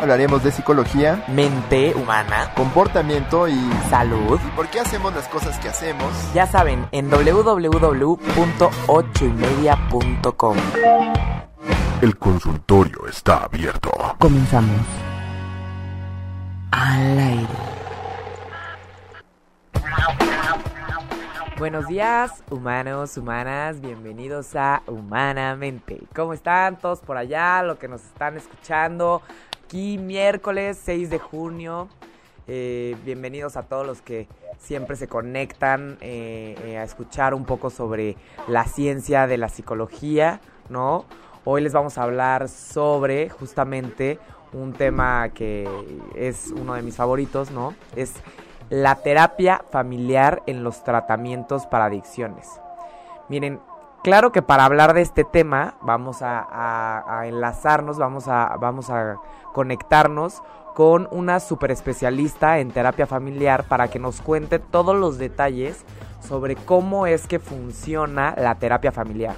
Hablaremos de psicología, Mente humana, comportamiento y salud. ¿Por qué hacemos las cosas que hacemos? Ya saben, en www.ochoymedia.com. El consultorio está abierto. Comenzamos. Al aire. Buenos días, humanos, humanas, bienvenidos a Humanamente. ¿Cómo están todos por allá, lo que nos están escuchando? Aquí miércoles 6 de junio. Eh, bienvenidos a todos los que siempre se conectan eh, eh, a escuchar un poco sobre la ciencia de la psicología, ¿no? Hoy les vamos a hablar sobre justamente un tema que es uno de mis favoritos, ¿no? Es la terapia familiar en los tratamientos para adicciones. Miren, claro que para hablar de este tema vamos a, enlazarnos, vamos a, vamos a conectarnos con una super especialista en terapia familiar para que nos cuente todos los detalles sobre cómo es que funciona la terapia familiar.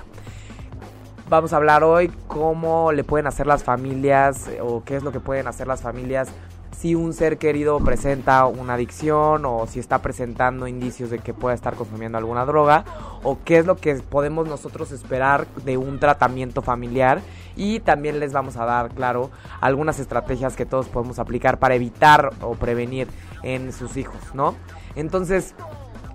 Vamos a hablar hoy cómo le pueden hacer las familias o qué es lo que pueden hacer las familias si un ser querido presenta una adicción o si está presentando indicios de que pueda estar consumiendo alguna droga o qué es lo que podemos nosotros esperar de un tratamiento familiar y también les vamos a dar, claro, algunas estrategias que todos podemos aplicar para evitar o prevenir en sus hijos, ¿no? Entonces,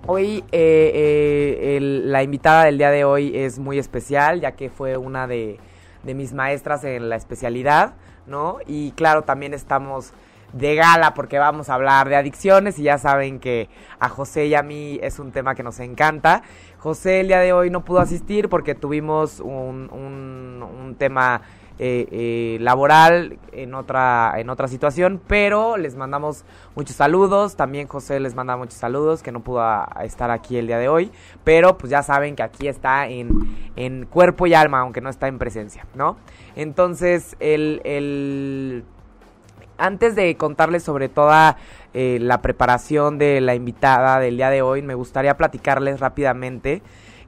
Hoy eh, eh, la invitada del día de hoy es muy especial, ya que fue una de, de, mis maestras en la especialidad, ¿no? Y claro, también estamos de gala porque vamos a hablar de adicciones y ya saben que a José y a mí es un tema que nos encanta. José el día de hoy no pudo asistir porque tuvimos un, un, tema eh, eh, laboral en otra, en otra situación, pero les mandamos muchos saludos. También José les manda muchos saludos que no pudo estar aquí el día de hoy, pero pues ya saben que aquí está en, en cuerpo y alma, aunque no está en presencia, ¿no? Entonces, el, el antes de contarles sobre toda eh, la preparación de la invitada del día de hoy, me gustaría platicarles rápidamente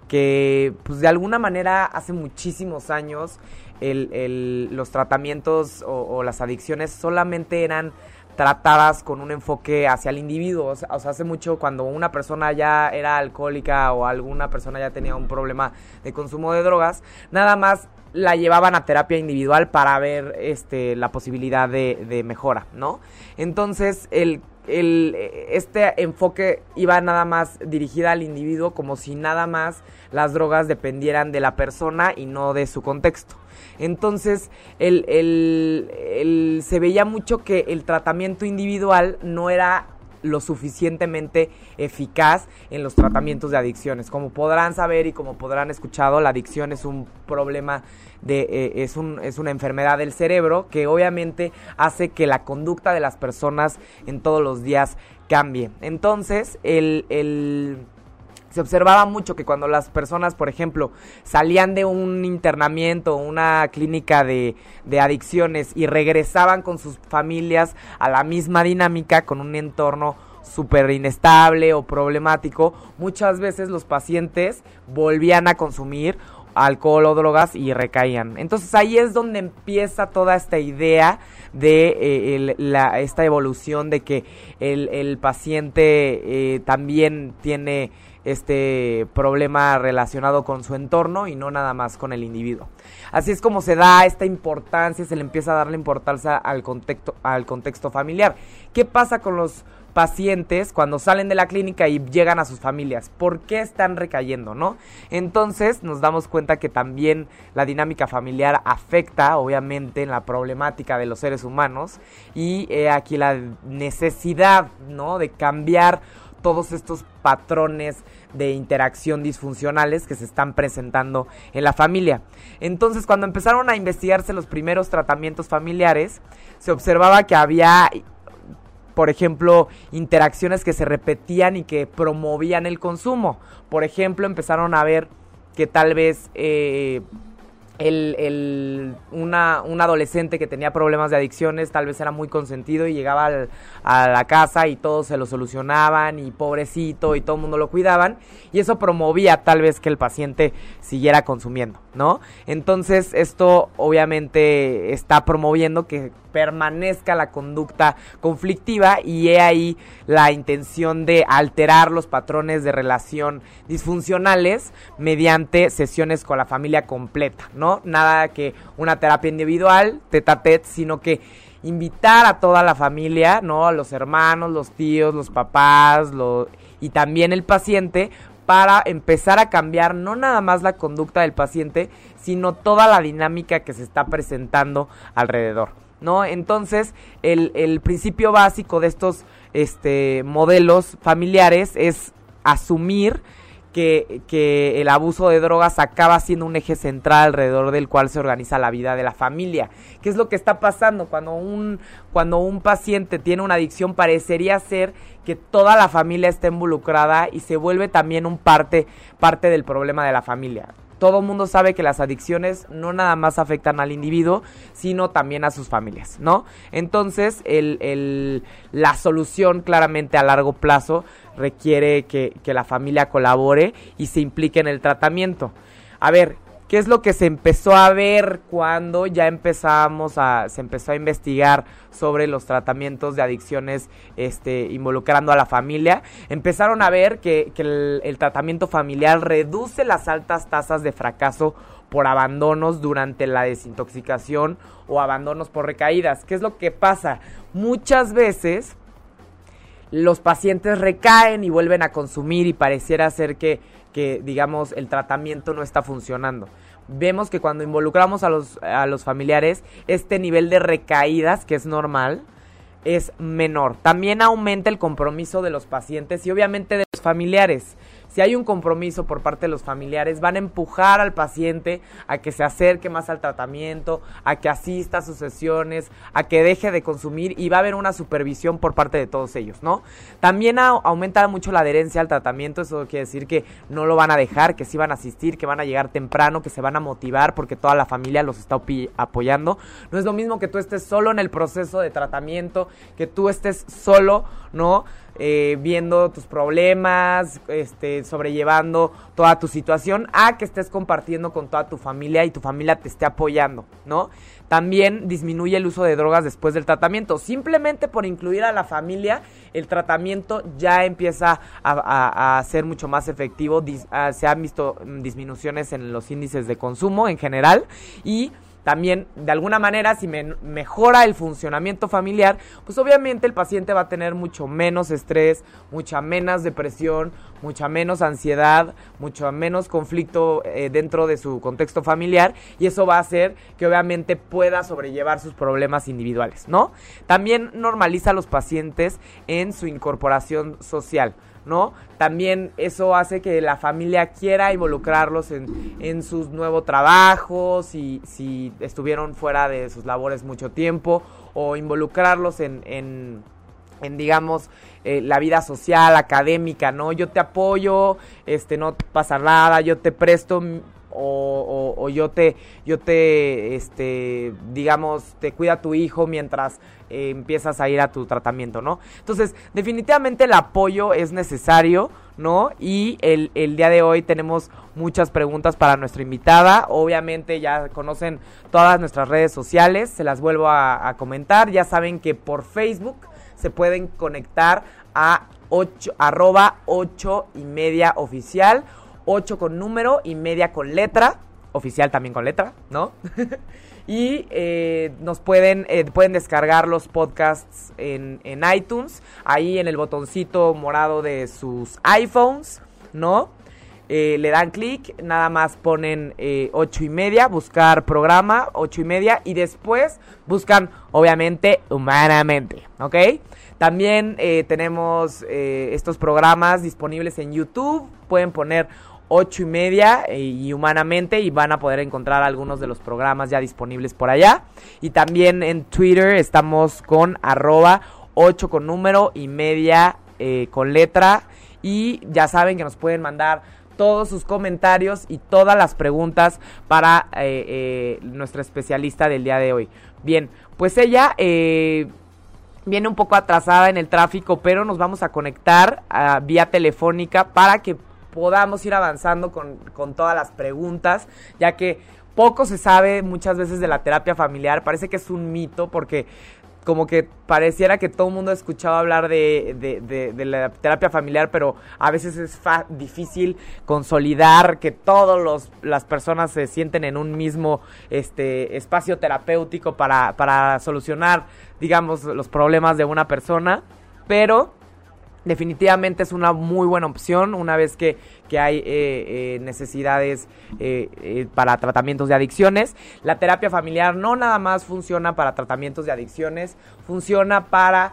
que, pues de alguna manera, hace muchísimos años los tratamientos o, las adicciones solamente eran tratadas con un enfoque hacia el individuo. O sea, hace mucho cuando una persona ya era alcohólica o alguna persona ya tenía un problema de consumo de drogas, nada más la llevaban a terapia individual para ver este, la posibilidad de, mejora, ¿no? Entonces, el, el, este enfoque iba nada más dirigida al individuo como si nada más las drogas dependieran de la persona y no de su contexto. Entonces, el, el, se veía mucho que el tratamiento individual no era lo suficientemente eficaz en los tratamientos de adicciones. Como podrán saber y como podrán escuchado, la adicción es un problema de eh, es, un, es una enfermedad del cerebro que obviamente hace que la conducta de las personas en todos los días cambie. Entonces, el, el se observaba mucho que cuando las personas, por ejemplo, salían de un internamiento, una clínica de, adicciones y regresaban con sus familias a la misma dinámica, con un entorno súper inestable o problemático, muchas veces los pacientes volvían a consumir alcohol o drogas y recaían. Entonces ahí es donde empieza toda esta idea de eh, la, esta evolución de que el, paciente eh, también tiene este problema relacionado con su entorno y no nada más con el individuo. Así es como se da esta importancia, se le empieza a darle importancia al contexto, al contexto familiar. ¿Qué pasa con los pacientes cuando salen de la clínica y llegan a sus familias. ¿Por qué están recayendo, no? Entonces nos damos cuenta que también la dinámica familiar afecta, obviamente, en la problemática de los seres humanos y aquí la necesidad, ¿no? De cambiar todos estos patrones de interacción disfuncionales que se están presentando en la familia. Entonces, cuando empezaron a investigarse los primeros tratamientos familiares, se observaba que había por ejemplo, interacciones que se repetían y que promovían el consumo. Por ejemplo, empezaron a ver que tal vez eh, el, el, una, un adolescente que tenía problemas de adicciones tal vez era muy consentido y llegaba a la casa y todos se lo solucionaban y pobrecito y todo el mundo lo cuidaban y eso promovía tal vez que el paciente siguiera consumiendo, ¿no? Entonces esto obviamente está promoviendo que permanezca la conducta conflictiva y he ahí la intención de alterar los patrones de relación disfuncionales mediante sesiones con la familia completa, ¿no? Nada que una terapia individual, tete tet, sino que invitar a toda la familia, ¿no? A los hermanos, los tíos, los papás, y también el paciente para empezar a cambiar no nada más la conducta del paciente, sino toda la dinámica que se está presentando alrededor. ¿No? Entonces, el, el principio básico de estos este, modelos familiares es asumir que, que, el abuso de drogas acaba siendo un eje central alrededor del cual se organiza la vida de la familia. ¿Qué es lo que está pasando? Cuando un, cuando un paciente tiene una adicción parecería ser que toda la familia está involucrada y se vuelve también un parte, parte del problema de la familia todo mundo sabe que las adicciones no nada más afectan al individuo, sino también a sus familias, ¿no? Entonces, el, el, la solución claramente a largo plazo requiere que, que la familia colabore y se implique en el tratamiento. A ver, ¿Qué es lo que se empezó a ver cuando ya empezamos a, se empezó a investigar sobre los tratamientos de adicciones este, involucrando a la familia? Empezaron a ver que, el, el tratamiento familiar reduce las altas tasas de fracaso por abandonos durante la desintoxicación o abandonos por recaídas. ¿Qué es lo que pasa? Muchas veces los pacientes recaen y vuelven a consumir y pareciera ser que que, digamos, el tratamiento no está funcionando. Vemos que cuando involucramos a los, a los familiares, este nivel de recaídas, que es normal, es menor. También aumenta el compromiso de los pacientes y obviamente de los familiares si hay un compromiso por parte de los familiares, van a empujar al paciente a que se acerque más al tratamiento, a que asista a sus sesiones, a que deje de consumir y va a haber una supervisión por parte de todos ellos, ¿no? También aumenta mucho la adherencia al tratamiento, eso quiere decir que no lo van a dejar, que sí van a asistir, que van a llegar temprano, que se van a motivar porque toda la familia los está apoyando. No es lo mismo que tú estés solo en el proceso de tratamiento, que tú estés solo, ¿no? Eh, viendo tus problemas, este, sobrellevando toda tu situación, a que estés compartiendo con toda tu familia y tu familia te esté apoyando, ¿no? También disminuye el uso de drogas después del tratamiento. Simplemente por incluir a la familia, el tratamiento ya empieza a, ser mucho más efectivo. Ah, se han visto mm, disminuciones en los índices de consumo en general y también, de alguna manera, si mejora el funcionamiento familiar, pues obviamente el paciente va a tener mucho menos estrés, mucha menos depresión, mucha menos ansiedad, mucho menos conflicto eh, dentro de su contexto familiar y eso va a hacer que obviamente pueda sobrellevar sus problemas individuales, ¿no? También normaliza a los pacientes en su incorporación social. ¿No? También eso hace que la familia quiera involucrarlos en, en sus nuevos trabajos, y si estuvieron fuera de sus labores mucho tiempo, o involucrarlos en, en, en digamos, eh, la vida social, académica, ¿no? Yo te apoyo, este, no pasa nada, yo te presto o, yo te, yo te, este, digamos, te cuida tu hijo mientras eh, empiezas a ir a tu tratamiento, ¿no? Entonces, definitivamente el apoyo es necesario, ¿no? Y el, el día de hoy tenemos muchas preguntas para nuestra invitada. Obviamente ya conocen todas nuestras redes sociales, se las vuelvo a, comentar. Ya saben que por Facebook se pueden conectar a 8, arroba 8 y media oficial 8 con número y media con letra, oficial también con letra, ¿no? y eh, nos pueden, eh, pueden descargar los podcasts en, en iTunes, ahí en el botoncito morado de sus iPhones, ¿no? Eh, le dan clic, nada más ponen eh, 8 y media, buscar programa 8 y media y después buscan obviamente humanamente, ¿ok? También tenemos estos programas disponibles en YouTube, pueden poner ocho y media eh, y humanamente y van a poder encontrar algunos de los programas ya disponibles por allá. Y también en Twitter estamos con arroba 8 con número y media eh, con letra. Y ya saben que nos pueden mandar todos sus comentarios y todas las preguntas para eh, nuestra especialista del día de hoy. Bien, pues ella viene un poco atrasada en el tráfico, pero nos vamos a conectar a vía telefónica para que podamos ir avanzando con, con todas las preguntas, ya que poco se sabe muchas veces de la terapia familiar, parece que es un mito porque como que pareciera que todo el mundo ha escuchado hablar de, de, la terapia familiar, pero a veces es difícil consolidar que todas las personas se sienten en un mismo este, espacio terapéutico para, para solucionar, digamos, los problemas de una persona. Pero definitivamente es una muy buena opción una vez que, que hay eh, eh, necesidades eh, eh, para tratamientos de adicciones. La terapia familiar no nada más funciona para tratamientos de adicciones, funciona para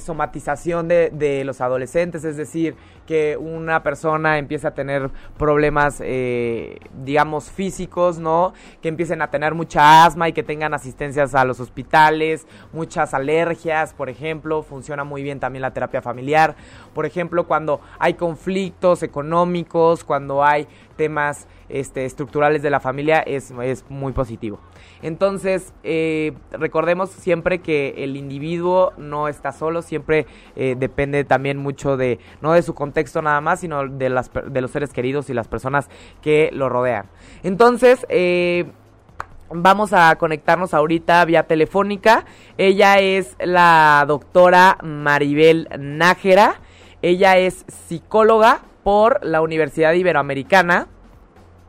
somatización de, de, los adolescentes, es decir, que una persona empiece a tener problemas, eh, digamos, físicos, ¿no? Que empiecen a tener mucha asma y que tengan asistencias a los hospitales, muchas alergias, por ejemplo, funciona muy bien también la terapia familiar. Por ejemplo, cuando hay conflictos económicos, cuando hay temas este, estructurales de la familia, es, es muy positivo. Entonces, eh, recordemos siempre que el individuo no está solo, siempre eh, depende también mucho de, no de su contexto nada más, sino de, las, de los seres queridos y las personas que lo rodean. Entonces, eh, Vamos a conectarnos ahorita vía telefónica. Ella es la doctora Maribel Nájera. Ella es psicóloga por la Universidad Iberoamericana.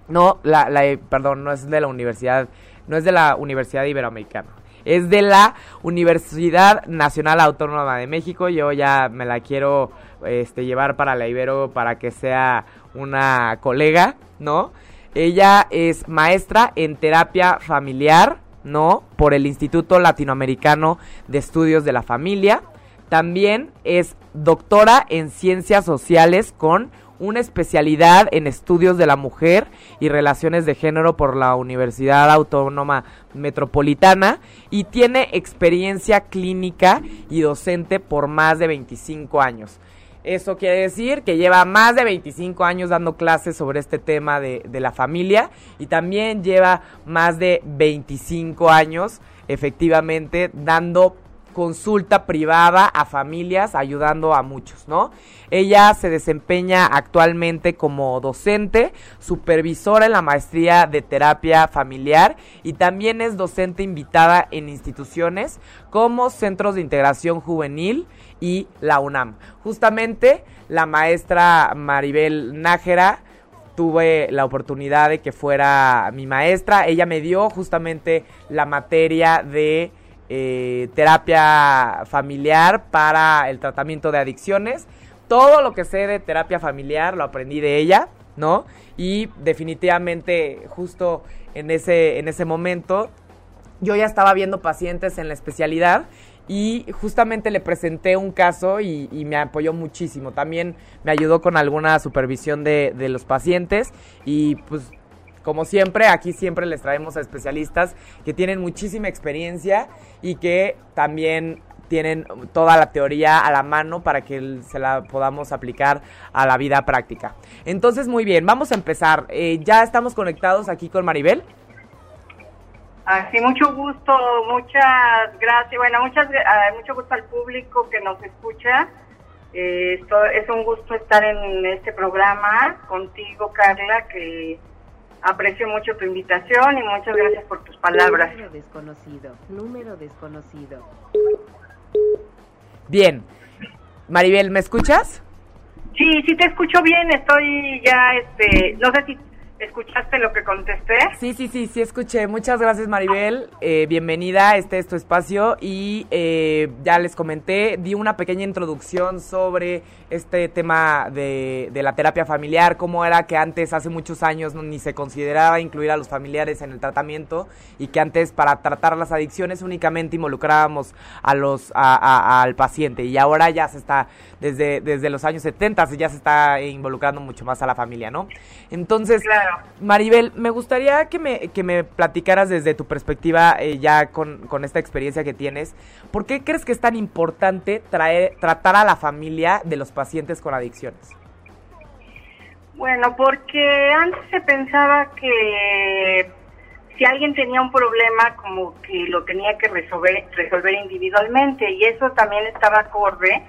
No, la, la, perdón, no es de la Universidad no es de la Universidad Iberoamericana. Es de la Universidad Nacional Autónoma de México. Yo ya me la quiero este, llevar para la Ibero para que sea una colega, ¿no? Ella es maestra en terapia familiar, ¿no? Por el Instituto Latinoamericano de Estudios de la Familia. También es doctora en ciencias sociales con una especialidad en estudios de la mujer y relaciones de género por la Universidad Autónoma Metropolitana y tiene experiencia clínica y docente por más de 25 años. Eso quiere decir que lleva más de 25 años dando clases sobre este tema de, de la familia y también lleva más de 25 años efectivamente dando consulta privada a familias, ayudando a muchos, ¿no? Ella se desempeña actualmente como docente, supervisora en la maestría de terapia familiar y también es docente invitada en instituciones como Centros de Integración Juvenil y la UNAM. Justamente la maestra Maribel Nájera tuve la oportunidad de que fuera mi maestra. Ella me dio justamente la materia de eh, terapia familiar para el tratamiento de adicciones. Todo lo que sé de terapia familiar lo aprendí de ella, ¿no? Y definitivamente justo en ese, en ese momento yo ya estaba viendo pacientes en la especialidad y justamente le presenté un caso y, me apoyó muchísimo. También me ayudó con alguna supervisión de, de los pacientes y pues como siempre, aquí siempre les traemos a especialistas que tienen muchísima experiencia y que también tienen toda la teoría a la mano para que se la podamos aplicar a la vida práctica. Entonces, muy bien, vamos a empezar. Eh, ya estamos conectados aquí con Maribel. Así, mucho gusto, muchas gracias. Bueno, muchas, uh, mucho gusto al público que nos escucha. Eh, esto, es un gusto estar en este programa contigo, Carla, que Aprecio mucho tu invitación y muchas gracias por tus palabras. Número desconocido, número desconocido. Bien. Maribel, ¿me escuchas? Sí, sí te escucho bien, estoy ya, este, no sé si ¿Escuchaste lo que contesté? Sí, sí, sí, sí escuché. Muchas gracias Maribel. Eh, bienvenida, este es tu espacio y eh, ya les comenté, di una pequeña introducción sobre este tema de, de, la terapia familiar, cómo era que antes, hace muchos años, no, ni se consideraba incluir a los familiares en el tratamiento y que antes para tratar las adicciones únicamente involucrábamos a los, a, a, al paciente y ahora ya se está, desde, desde los años 70 ya se está involucrando mucho más a la familia, ¿no? Entonces... Claro Maribel, me gustaría que me, que me platicaras desde tu perspectiva, eh, ya con, con esta experiencia que tienes, ¿por qué crees que es tan importante traer, tratar a la familia de los pacientes con adicciones? Bueno, porque antes se pensaba que si alguien tenía un problema, como que lo tenía que resolver, resolver individualmente, y eso también estaba acorde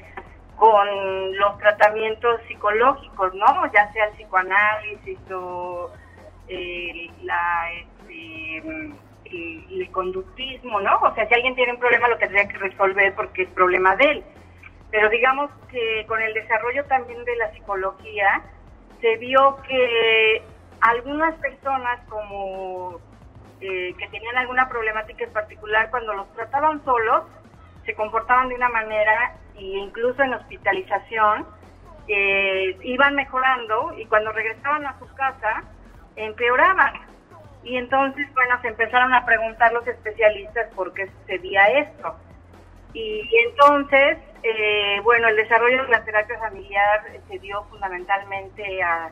con los tratamientos psicológicos, ¿no? Ya sea el psicoanálisis o eh, la, este, el, el conductismo, ¿no? O sea, si alguien tiene un problema lo tendría que resolver porque es problema de él. Pero digamos que con el desarrollo también de la psicología, se vio que algunas personas como eh, que tenían alguna problemática en particular, cuando los trataban solos, se comportaban de una manera e incluso en hospitalización eh, iban mejorando y cuando regresaban a su casa empeoraban. Y entonces, bueno, se empezaron a preguntar los especialistas por qué sucedía esto. Y, entonces, eh, bueno, el desarrollo de la terapia familiar se dio fundamentalmente a,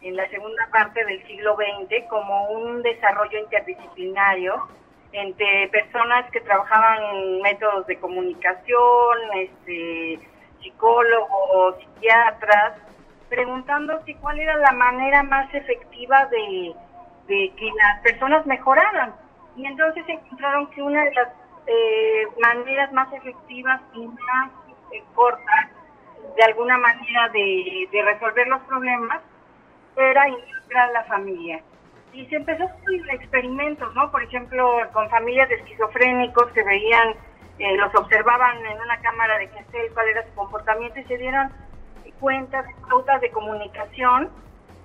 en la segunda parte del siglo XX como un desarrollo interdisciplinario entre personas que trabajaban métodos de comunicación, este, psicólogos, psiquiatras, preguntándose cuál era la manera más efectiva de, de que las personas mejoraran. Y entonces encontraron que una de las eh, maneras más efectivas y más eh, cortas de alguna manera de, de, resolver los problemas era involucrar a la familia. Y se empezó hacer experimentos, ¿no? Por ejemplo, con familias de esquizofrénicos que veían, eh, los observaban en una cámara de Gesell cuál era su comportamiento y se dieron cuenta pautas de comunicación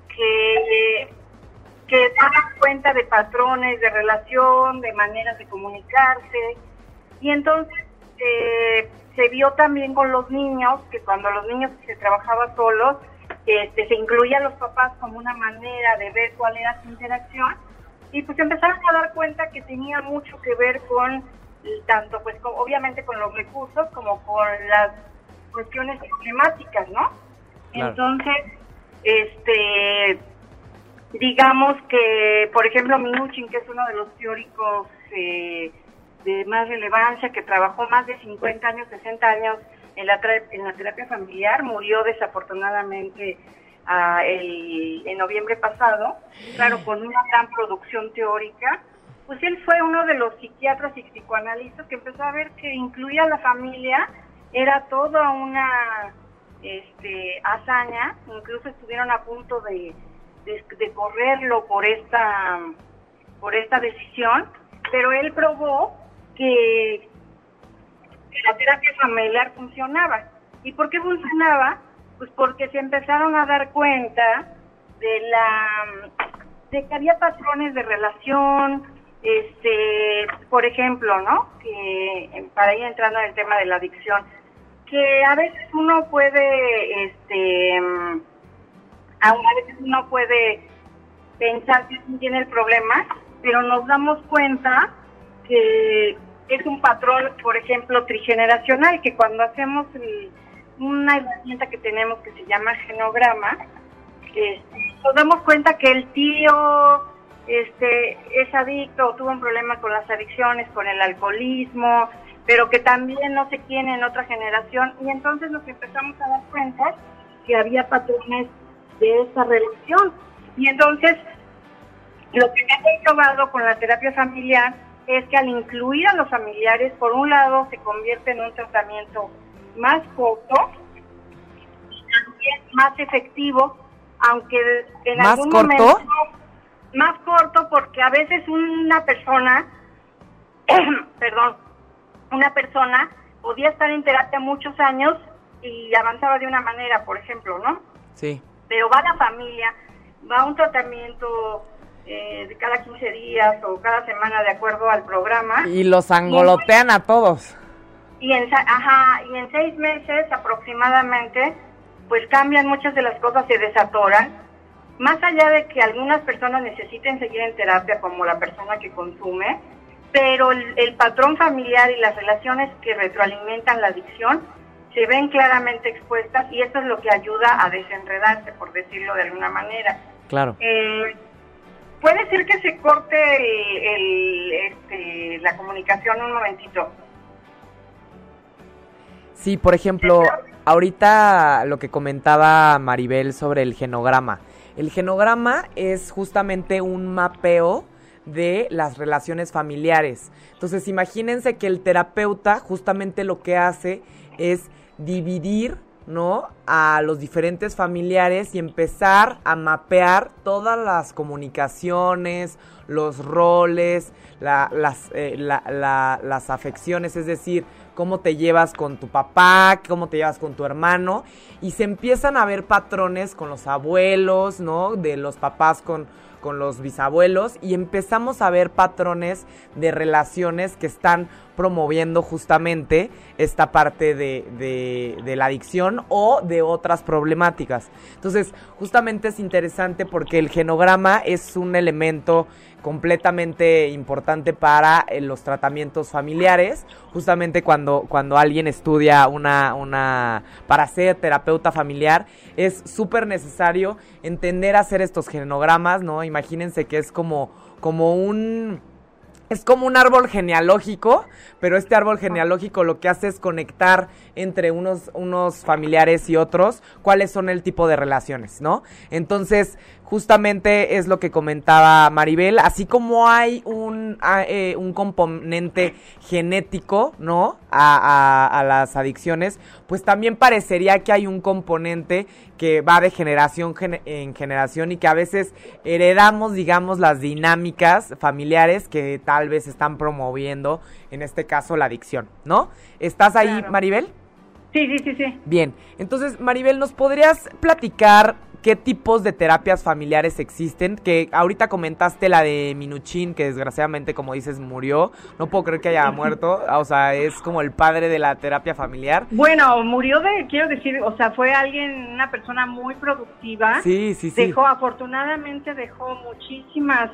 que que daban cuenta de patrones de relación, de maneras de comunicarse. Y entonces eh, se vio también con los niños, que cuando los niños se trabajaba solos, este, se incluía a los papás como una manera de ver cuál era su interacción. Y pues empezaron a dar cuenta que tenía mucho que ver con, tanto pues obviamente con los recursos como con las cuestiones climáticas, ¿no? Entonces, este digamos que, por ejemplo, Minuchin, que es uno de los teóricos eh, de más relevancia, que trabajó más de 50 años, 60 años en la, en la terapia familiar, murió desafortunadamente uh, el, en noviembre pasado, claro, con una gran producción teórica. Pues él fue uno de los psiquiatras y psicoanalistas que empezó a ver que incluía a la familia, era toda una este, hazaña, incluso estuvieron a punto de de, correrlo por esta, por esta decisión, pero él probó que la terapia familiar funcionaba. ¿Y por qué funcionaba? Pues porque se empezaron a dar cuenta de la de que había patrones de relación, este, por ejemplo, ¿no? Que para ir entrando en el tema de la adicción, que a veces uno puede, este, a veces uno puede pensar que tiene el problema, pero nos damos cuenta que es un patrón, por ejemplo, trigeneracional, que cuando hacemos una herramienta que tenemos que se llama genograma, nos damos cuenta que el tío este, es adicto o tuvo un problema con las adicciones, con el alcoholismo, pero que también no se quiere en otra generación, y entonces nos empezamos a dar cuenta que había patrones de esa relación. Y entonces, lo que se ha probado con la terapia familiar es que al incluir a los familiares, por un lado, se convierte en un tratamiento más corto y también más efectivo, aunque en ¿Más algún corto? momento más corto porque a veces una persona, perdón, una persona podía estar en terapia muchos años y avanzaba de una manera, por ejemplo, ¿no? Sí pero va la familia, va a un tratamiento eh, de cada 15 días o cada semana de acuerdo al programa. Y los angolotean a todos. Y en, ajá, y en seis meses aproximadamente, pues cambian muchas de las cosas, se desatoran. Más allá de que algunas personas necesiten seguir en terapia, como la persona que consume, pero el, el patrón familiar y las relaciones que retroalimentan la adicción se ven claramente expuestas y eso es lo que ayuda a desenredarse, por decirlo de alguna manera. Claro. Eh, puede ser que se corte el, el, este, la comunicación un momentito. Sí, por ejemplo, ahorita lo que comentaba Maribel sobre el genograma. El genograma es justamente un mapeo de las relaciones familiares. Entonces, imagínense que el terapeuta justamente lo que hace es dividir, ¿no? A los diferentes familiares y empezar a mapear todas las comunicaciones, los roles, la- las, eh, la- la- las afecciones, es decir, cómo te llevas con tu papá, cómo te llevas con tu hermano, y se empiezan a ver patrones con los abuelos, ¿no? De los papás con, con los bisabuelos, y empezamos a ver patrones de relaciones que están promoviendo justamente esta parte de, de- la adicción o de otras problemáticas. Entonces, justamente es interesante porque el genograma es un elemento completamente importante para eh, los tratamientos familiares. Justamente cuando, cuando alguien estudia una, una, para ser terapeuta familiar, es súper necesario entender hacer estos genogramas, ¿no? Imagínense que es como, como un, es como un árbol genealógico, pero este árbol genealógico lo que hace es conectar entre unos, unos familiares y otros cuáles son el tipo de relaciones, ¿no? Entonces, justamente es lo que comentaba Maribel, así como hay un, eh, un componente genético, ¿no? A, a- a las adicciones, pues también parecería que hay un componente que va de generación gene- en generación y que a veces heredamos, digamos, las dinámicas familiares que tal vez están promoviendo, en este caso, la adicción, ¿no? ¿Estás ahí, Claro. Maribel? Sí, sí, sí, sí. Bien, entonces Maribel, ¿nos podrías platicar qué tipos de terapias familiares existen? Que ahorita comentaste la de Minuchin, que desgraciadamente, como dices, murió. No puedo creer que haya muerto. O sea, es como el padre de la terapia familiar. Bueno, murió de, quiero decir, o sea, fue alguien, una persona muy productiva. Sí, sí, sí. Dejó, afortunadamente dejó muchísimas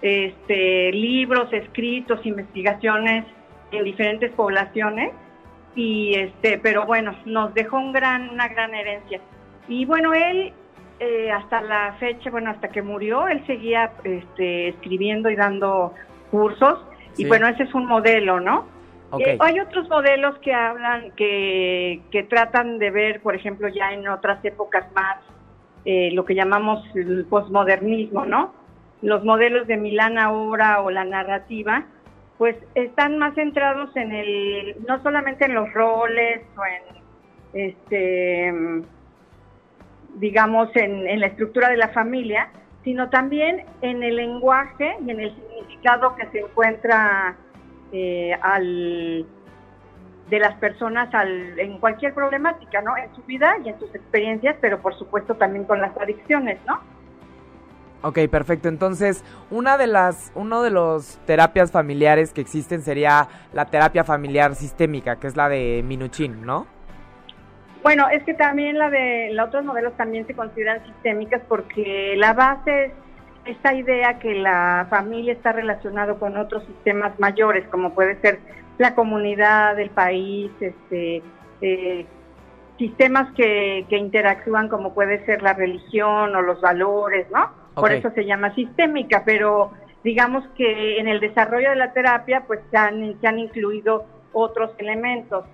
este, libros, escritos, investigaciones en diferentes poblaciones y este, pero bueno, nos dejó un gran, una gran herencia. Y bueno, él eh, hasta la fecha, bueno, hasta que murió, él seguía este, escribiendo y dando cursos Sí. y bueno, ese es un modelo, ¿no? Eh, hay otros modelos que hablan, que, que tratan de ver, por ejemplo, ya en otras épocas más, eh, lo que llamamos el posmodernismo, ¿no? Los modelos de Milán ahora o la narrativa, pues están más centrados en el, no solamente en los roles o en, este, digamos, en, en la estructura de la familia, sino también en el lenguaje y en el significado que se encuentra eh, al, de las personas al, en cualquier problemática, ¿no? En su vida y en sus experiencias, pero por supuesto también con las adicciones, ¿no? Ok, perfecto. Entonces, una de las, uno de los terapias familiares que existen sería la terapia familiar sistémica, que es la de Minuchin, ¿no? Bueno, es que también la de los otros modelos también se consideran sistémicas porque la base es esta idea que la familia está relacionado con otros sistemas mayores, como puede ser la comunidad, el país, este, eh, sistemas que, que interactúan como puede ser la religión o los valores, ¿no? Por eso se llama sistémica, pero digamos que en el desarrollo de la terapia pues se han, se han incluido otros elementos.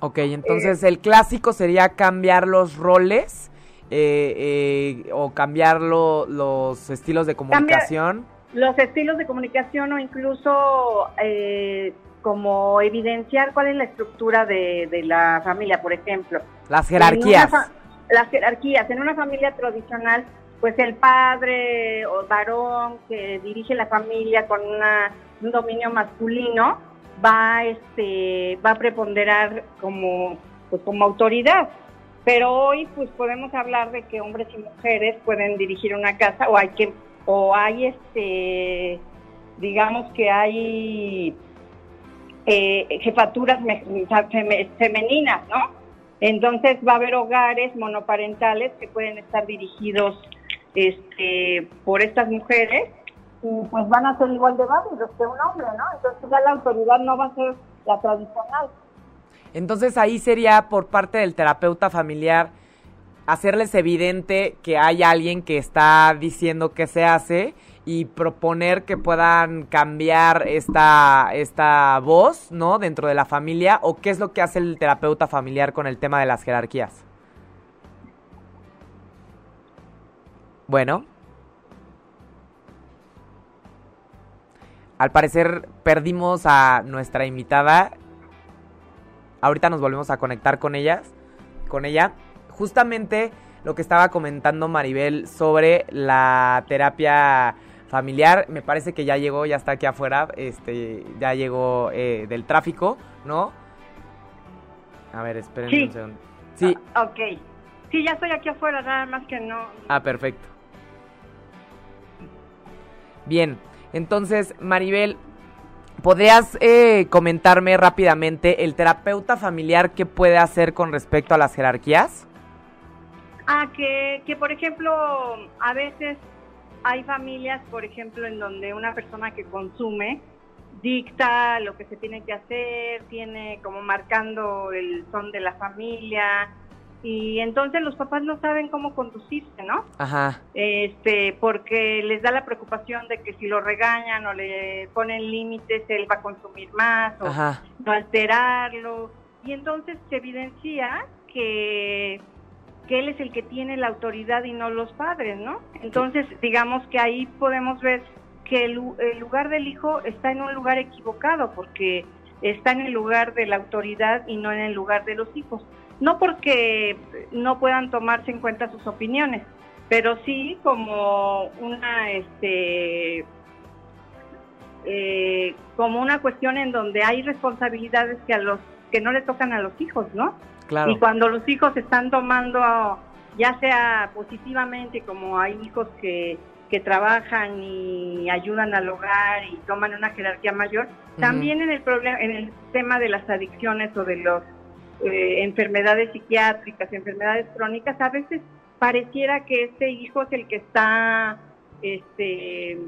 Ok, entonces el clásico sería cambiar los roles eh, eh, o cambiar lo- los estilos de comunicación. Los estilos de comunicación o incluso eh, como evidenciar cuál es la estructura de, de la familia, por ejemplo. Las jerarquías. las jerarquías. En una familia tradicional, pues el padre o varón que dirige la familia con una, un dominio masculino va, este, va a preponderar como, pues, como autoridad. Pero hoy, pues podemos hablar de que hombres y mujeres pueden dirigir una casa o hay que, o hay este, digamos que hay eh, jefaturas me- feme- femeninas, ¿no? Entonces va a haber hogares monoparentales que pueden estar dirigidos este, por estas mujeres y pues van a ser igual de válidos que un hombre, ¿no? Entonces ya la autoridad no va a ser la tradicional. Entonces ahí sería por parte del terapeuta familiar hacerles evidente que hay alguien que está diciendo qué se hace y proponer que puedan cambiar esta, esta voz, ¿no? Dentro de la familia, o qué es lo que hace el terapeuta familiar con el tema de las jerarquías. Bueno. Al parecer perdimos a nuestra invitada. Ahorita nos volvemos a conectar con ellas, con ella. Justamente lo que estaba comentando Maribel sobre la terapia familiar, me parece que ya llegó, ya está aquí afuera, este, ya llegó eh, del tráfico, ¿no? A ver, esperen Sí. un segundo. Sí, Ah, ok. Sí, ya estoy aquí afuera, nada más que no. Ah, perfecto. Bien, entonces, Maribel, ¿podrías eh, comentarme rápidamente el terapeuta familiar qué puede hacer con respecto a las jerarquías? Ah, que, que por ejemplo, a veces hay familias, por ejemplo, en donde una persona que consume dicta lo que se tiene que hacer, tiene como marcando el son de la familia y entonces los papás no saben cómo conducirse, ¿no? Ajá, Este, porque les da la preocupación de que si lo regañan o le ponen límites, él va a consumir más o ajá, no alterarlo. Y entonces se evidencia que, que él es el que tiene la autoridad y no los padres, ¿no? Entonces, digamos que ahí podemos ver que el, el lugar del hijo está en un lugar equivocado, porque está en el lugar de la autoridad y no en el lugar de los hijos. No porque no puedan tomarse en cuenta sus opiniones, pero sí como una, este, eh, como una cuestión en donde hay responsabilidades que a los que no le tocan a los hijos, ¿no? claro. Y cuando los hijos están tomando, ya sea positivamente, como hay hijos que, que trabajan y ayudan al hogar y toman una jerarquía mayor, también en el problema, en el tema de las adicciones o de las enfermedades psiquiátricas, enfermedades crónicas, a veces pareciera que este hijo es el que está este,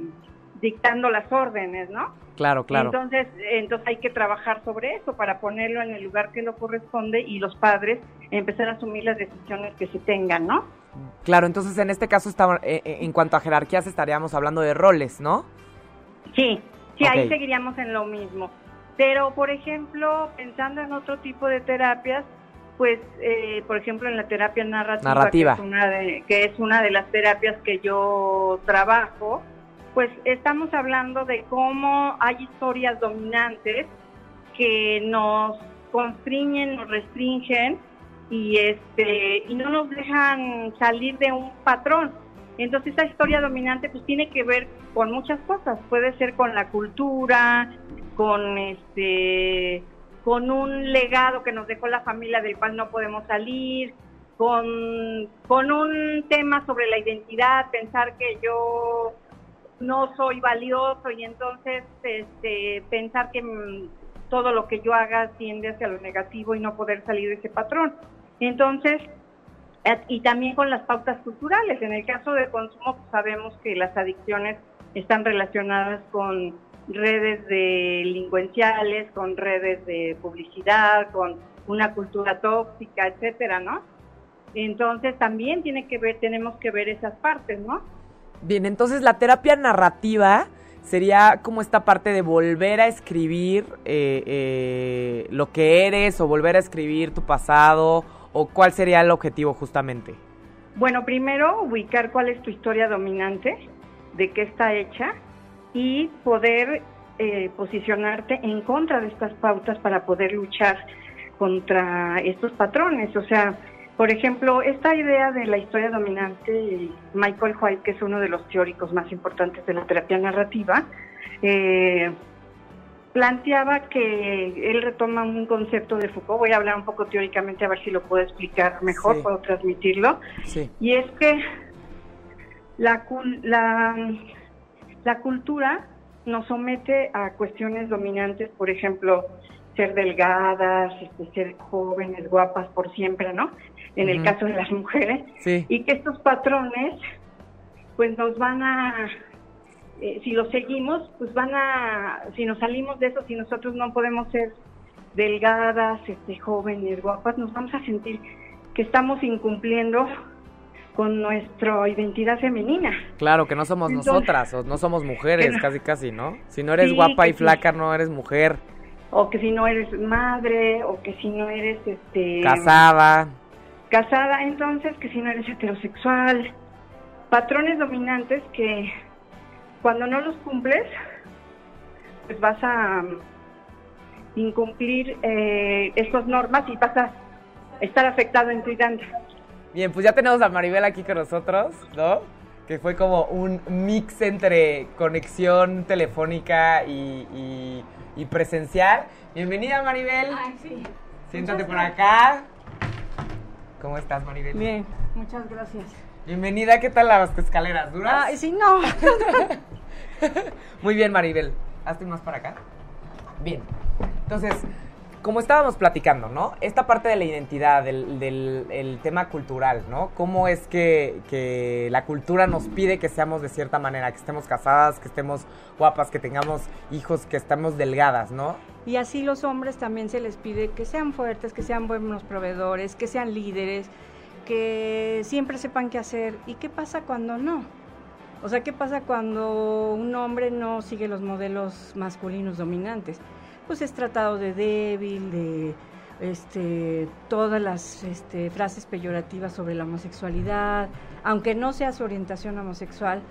dictando las órdenes, ¿no? Claro, claro. Entonces, entonces hay que trabajar sobre eso para ponerlo en el lugar que lo corresponde y los padres empezar a asumir las decisiones que se tengan, ¿no? Claro, entonces en este caso está, eh, eh, en cuanto a jerarquías estaríamos hablando de roles, ¿no? Sí, sí, ahí seguiríamos en lo mismo. Pero, por ejemplo, pensando en otro tipo de terapias, pues, eh, por ejemplo, en la terapia narrativa, Narrativa. Que, es una de, que es una de las terapias que yo trabajo, pues estamos hablando de cómo hay historias dominantes que nos constriñen, nos restringen y este y no nos dejan salir de un patrón. Entonces esta historia dominante pues tiene que ver con muchas cosas, puede ser con la cultura, con este con un legado que nos dejó la familia del cual no podemos salir, con, con un tema sobre la identidad, pensar que yo no soy valioso y entonces este, pensar que mm, todo lo que yo haga tiende hacia lo negativo y no poder salir de ese patrón. Entonces, eh, y también con las pautas culturales. En el caso de consumo, pues, sabemos que las adicciones están relacionadas con redes delincuenciales, con redes de publicidad, con una cultura tóxica, etcétera, ¿no? Entonces también tiene que ver, tenemos que ver esas partes, ¿no? Bien, entonces la terapia narrativa sería como esta parte de volver a escribir eh, eh, lo que eres o volver a escribir tu pasado o cuál sería el objetivo justamente. Bueno, primero ubicar cuál es tu historia dominante, de qué está hecha y poder eh, posicionarte en contra de estas pautas para poder luchar contra estos patrones. O sea, por ejemplo, esta idea de la historia dominante, Michael White, que es uno de los teóricos más importantes de la terapia narrativa, eh, planteaba que él retoma un concepto de Foucault, voy a hablar un poco teóricamente a ver si lo puedo explicar mejor, Sí. puedo transmitirlo, Sí. y es que la, la, la cultura nos somete a cuestiones dominantes, por ejemplo, ser delgadas, este, ser jóvenes, guapas por siempre, ¿no? En el caso de las mujeres, Sí. y que estos patrones, pues nos van a, eh, si los seguimos, pues van a, si nos salimos de eso, si nosotros no podemos ser delgadas, este, jóvenes, guapas, nos vamos a sentir que estamos incumpliendo con nuestra identidad femenina. Claro, que no somos Entonces- nosotras, o no somos mujeres, no- casi casi, ¿no? Si no eres Sí, guapa y sí. flaca, no eres mujer. O que si no eres madre, o que si no eres este Casada. casada, entonces que si no eres heterosexual. Patrones dominantes que cuando no los cumples, pues vas a mm, incumplir eh, estas normas y vas a estar afectado en tu vida. Bien, pues ya tenemos a Maribel aquí con nosotros, ¿no? Que fue como un mix entre conexión telefónica y, y- y presencial. Bienvenida, Maribel. Siéntate por acá. ¿Cómo estás, Maribel? Bien, muchas gracias. Bienvenida, ¿qué tal las escaleras? ¿Duras? Ay, sí, no. Muy bien, Maribel. Hazte más para acá. Bien. Entonces, como estábamos platicando, ¿no? Esta parte de la identidad, del, del- el tema cultural, ¿no? Cómo es que, que la cultura nos pide que seamos de cierta manera, que estemos casadas, que estemos guapas, que tengamos hijos, que estemos delgadas, ¿no? Y así los hombres también se les pide que sean fuertes, que sean buenos proveedores, que sean líderes, que siempre sepan qué hacer. ¿Y qué pasa cuando no? O sea, ¿qué pasa cuando un hombre no sigue los modelos masculinos dominantes? Pues es tratado de débil, de este, todas las este, frases peyorativas sobre la homosexualidad, aunque no sea su orientación homosexual,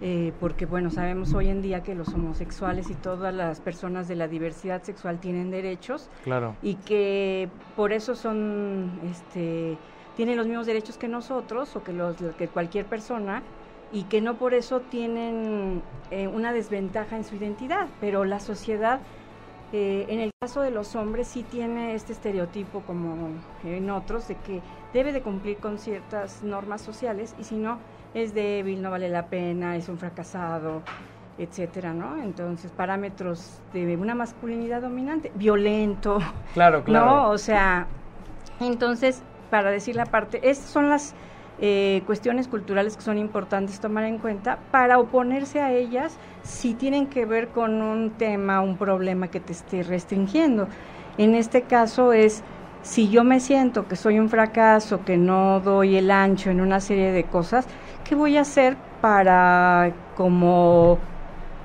eh, porque bueno, sabemos hoy en día que los homosexuales y todas las personas de la diversidad sexual tienen derechos Claro. y que por eso son, este, tienen los mismos derechos que nosotros o que, los, que cualquier persona y que no por eso tienen eh, una desventaja en su identidad, pero la sociedad, eh, en el caso de los hombres, sí tiene este estereotipo como en otros, de que debe de cumplir con ciertas normas sociales y si no, es débil, no vale la pena, es un fracasado, etcétera, ¿no? Entonces, parámetros de una masculinidad dominante, violento, Claro, claro. ¿no? O sea, entonces, para decir la parte, estas son las eh, cuestiones culturales que son importantes tomar en cuenta para oponerse a ellas si tienen que ver con un tema, un problema que te esté restringiendo. En este caso es, si yo me siento que soy un fracaso, que no doy el ancho en una serie de cosas, ¿qué voy a hacer para como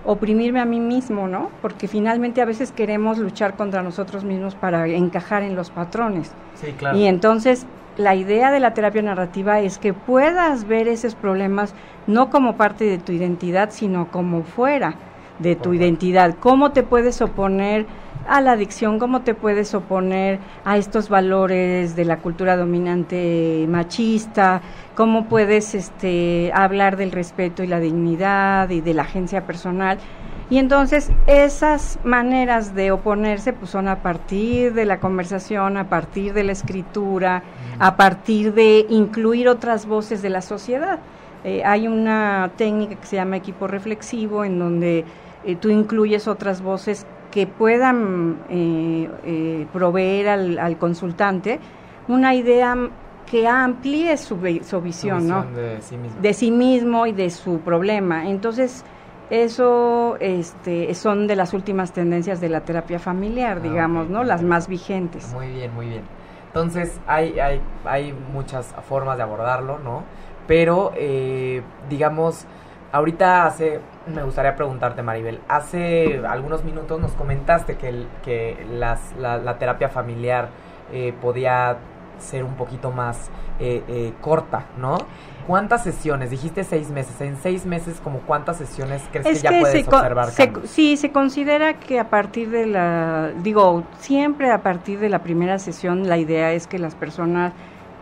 oprimirme a mí mismo, ¿no? Porque finalmente a veces queremos luchar contra nosotros mismos para encajar en los patrones. Sí, claro. Y entonces la idea de la terapia narrativa es que puedas ver esos problemas no como parte de tu identidad, sino como fuera de tu identidad. ¿Cómo te puedes oponer a la adicción? ¿Cómo te puedes oponer a estos valores de la cultura dominante machista? ¿Cómo puedes este, hablar del respeto y la dignidad y de la agencia personal? Y entonces esas maneras de oponerse pues son a partir de la conversación, a partir de la escritura, a partir de incluir otras voces de la sociedad. Eh, hay una técnica que se llama equipo reflexivo en donde eh, tú incluyes otras voces que puedan eh, eh, proveer al, al consultante una idea que amplíe su, vi- su visión, ¿no? de sí mismo. de sí mismo y de su problema. Entonces, eso este, son de las últimas tendencias de la terapia familiar, Ah, digamos, ¿no? Las más vigentes. Muy bien, muy bien. Entonces, hay, hay, hay muchas formas de abordarlo, ¿no? Pero, eh, digamos, ahorita hace, me gustaría preguntarte, Maribel, hace algunos minutos nos comentaste que, el- que las, la, la terapia familiar eh, podía ser un poquito más eh, eh, corta, ¿no? ¿Cuántas sesiones? Dijiste seis meses. En seis meses, como cuántas sesiones crees que ya puedes observar se- sí, se considera que a partir de la, digo, siempre a partir de la primera sesión la idea es que las personas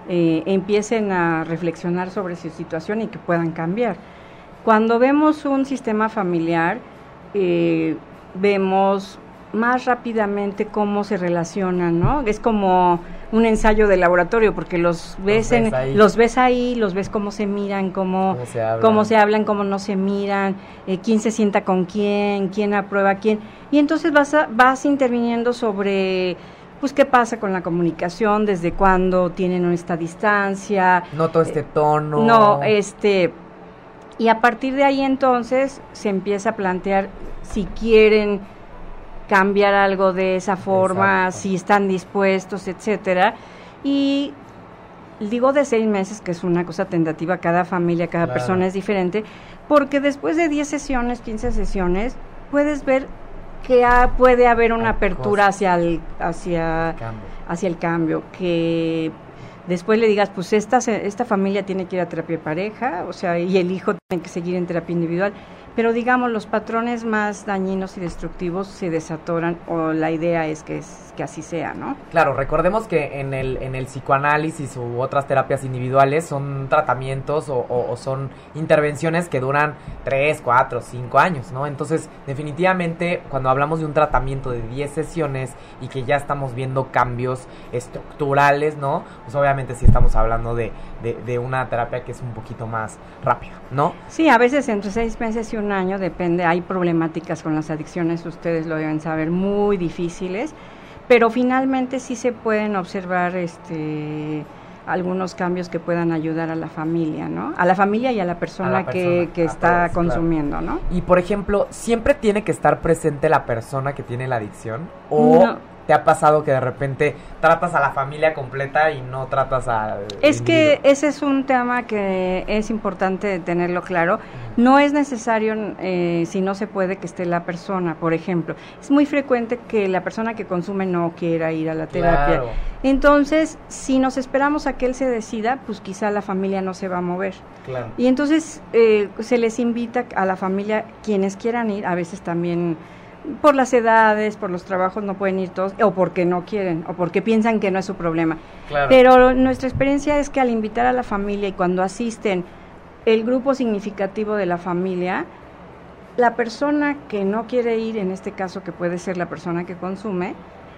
eh, empiecen a reflexionar sobre su situación y que puedan cambiar. Cuando vemos un sistema familiar, eh, vemos más rápidamente cómo se relacionan, ¿no? Es como un ensayo de laboratorio porque los ves, ves en, ahí. los ves ahí, los ves cómo se miran, cómo, ¿Cómo se hablan? cómo se hablan, cómo no se miran, eh, quién se sienta con quién, quién aprueba a quién. Y entonces vas, a- vas interviniendo sobre, pues, qué pasa con la comunicación, desde cuándo tienen esta distancia. Noto este tono. No, este... Y a partir de ahí entonces se empieza a plantear si quieren cambiar algo de esa forma, Exacto. si están dispuestos, etcétera. Y digo de seis meses, que es una cosa tentativa, cada familia, cada Claro. persona es diferente, porque después de 10 sesiones, 15 sesiones, puedes ver que ha- puede haber una Hay apertura cosas. hacia el, hacia, Cambio. hacia el cambio, que después le digas, pues esta, esta familia tiene que ir a terapia de pareja, o sea, y el hijo tiene que seguir en terapia individual, pero digamos, los patrones más dañinos y destructivos se desatoran, o la idea es que, es, que así sea, ¿no? Claro, recordemos que en el, en el psicoanálisis u otras terapias individuales son tratamientos o, o- o son intervenciones que duran 3, 4, 5 años, ¿no? Entonces, definitivamente, cuando hablamos de un tratamiento de 10 sesiones y que ya estamos viendo cambios estructurales, ¿no? Pues obviamente sí estamos hablando de, de, de una terapia que es un poquito más rápida, ¿no? Sí, a veces entre seis meses y un año, depende, hay problemáticas con las adicciones, ustedes lo deben saber, muy difíciles, pero finalmente sí se pueden observar este algunos cambios que puedan ayudar a la familia, ¿no? A la familia y a la persona, persona, que, que a está claro. consumiendo, ¿no? Y por ejemplo, ¿siempre tiene que estar presente la persona que tiene la adicción? ¿O No. Te ha pasado que de repente tratas a la familia completa y no tratas a... Es que ese es un tema que es importante tenerlo claro. No es necesario, eh, si no se puede, que esté la persona, por ejemplo. Es muy frecuente que la persona que consume no quiera ir a la terapia. Claro, Entonces, si nos esperamos a que él se decida, pues quizá la familia no se va a mover. claro. Y entonces eh, se les invita a la familia, quienes quieran ir, a veces también por las edades, por los trabajos no pueden ir todos, o porque no quieren, o porque piensan que no es su problema. claro. Pero nuestra experiencia es que al invitar a la familia y cuando asisten el grupo significativo de la familia, la persona que no quiere ir, en este caso que puede ser la persona que consume,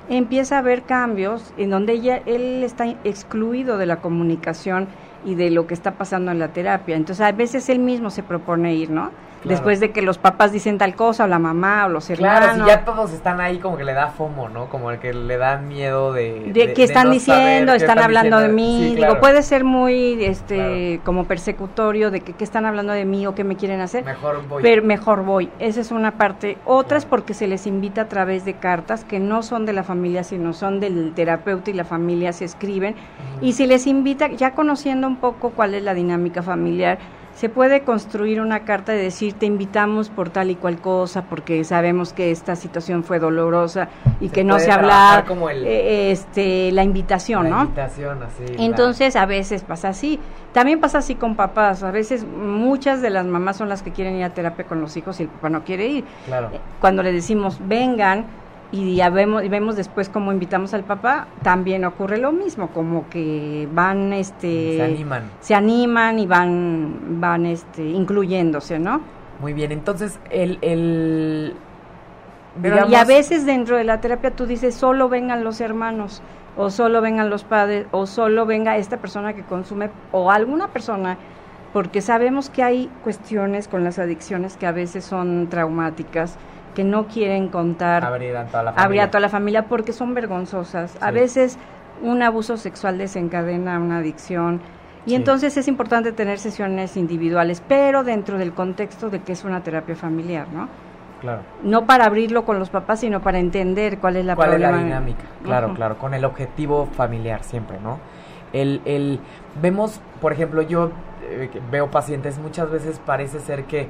empieza a ver cambios en donde ella, él está excluido de la comunicación y de lo que está pasando en la terapia. Entonces a veces él mismo se propone ir, ¿no? Claro. Después de que los papás dicen tal cosa, o la mamá, o los hermanos. Claro, si ya todos están ahí como que le da fomo, ¿no? Como el que le da miedo de... de, que están no diciendo, saber están, hablando de mí, Sí, digo, puede ser muy este como persecutorio de que, que están hablando de mí o qué me quieren hacer, Mejor voy. pero mejor voy. Esa es una parte. Otras Claro. porque se les invita a través de cartas que no son de la familia, sino son del terapeuta y la familia se escriben y se les invita ya conociendo un poco cuál es la dinámica familiar. Se puede construir una carta de decir te invitamos por tal y cual cosa porque sabemos que esta situación fue dolorosa y Se que no se habla como el- eh, este la invitación, La ¿no? invitación, así. la- Entonces a veces pasa así. También pasa así con papás. A veces muchas de las mamás son las que quieren ir a terapia con los hijos y el papá no quiere ir. Claro. Cuando le decimos vengan y ya vemos, y vemos después cómo invitamos al papá, también ocurre lo mismo, como que van este Se animan. se animan y van van este incluyéndose, ¿no? Muy bien, entonces el... el Pero, digamos- y a veces dentro de la terapia tú dices solo vengan los hermanos o solo vengan los padres o solo venga esta persona que consume o alguna persona porque sabemos que hay cuestiones con las adicciones que a veces son traumáticas que no quieren contar abrir a toda la abrir familia. a toda la familia porque son vergonzosas. A veces un abuso sexual desencadena una adicción y Sí. entonces es importante tener sesiones individuales, pero dentro del contexto de que es una terapia familiar, ¿no? Claro. no para abrirlo con los papás, sino para entender cuál es la ¿Cuál es la dinámica? Claro, claro, con el objetivo familiar siempre, ¿no? El, el, vemos, por ejemplo, yo eh, veo pacientes, muchas veces parece ser que,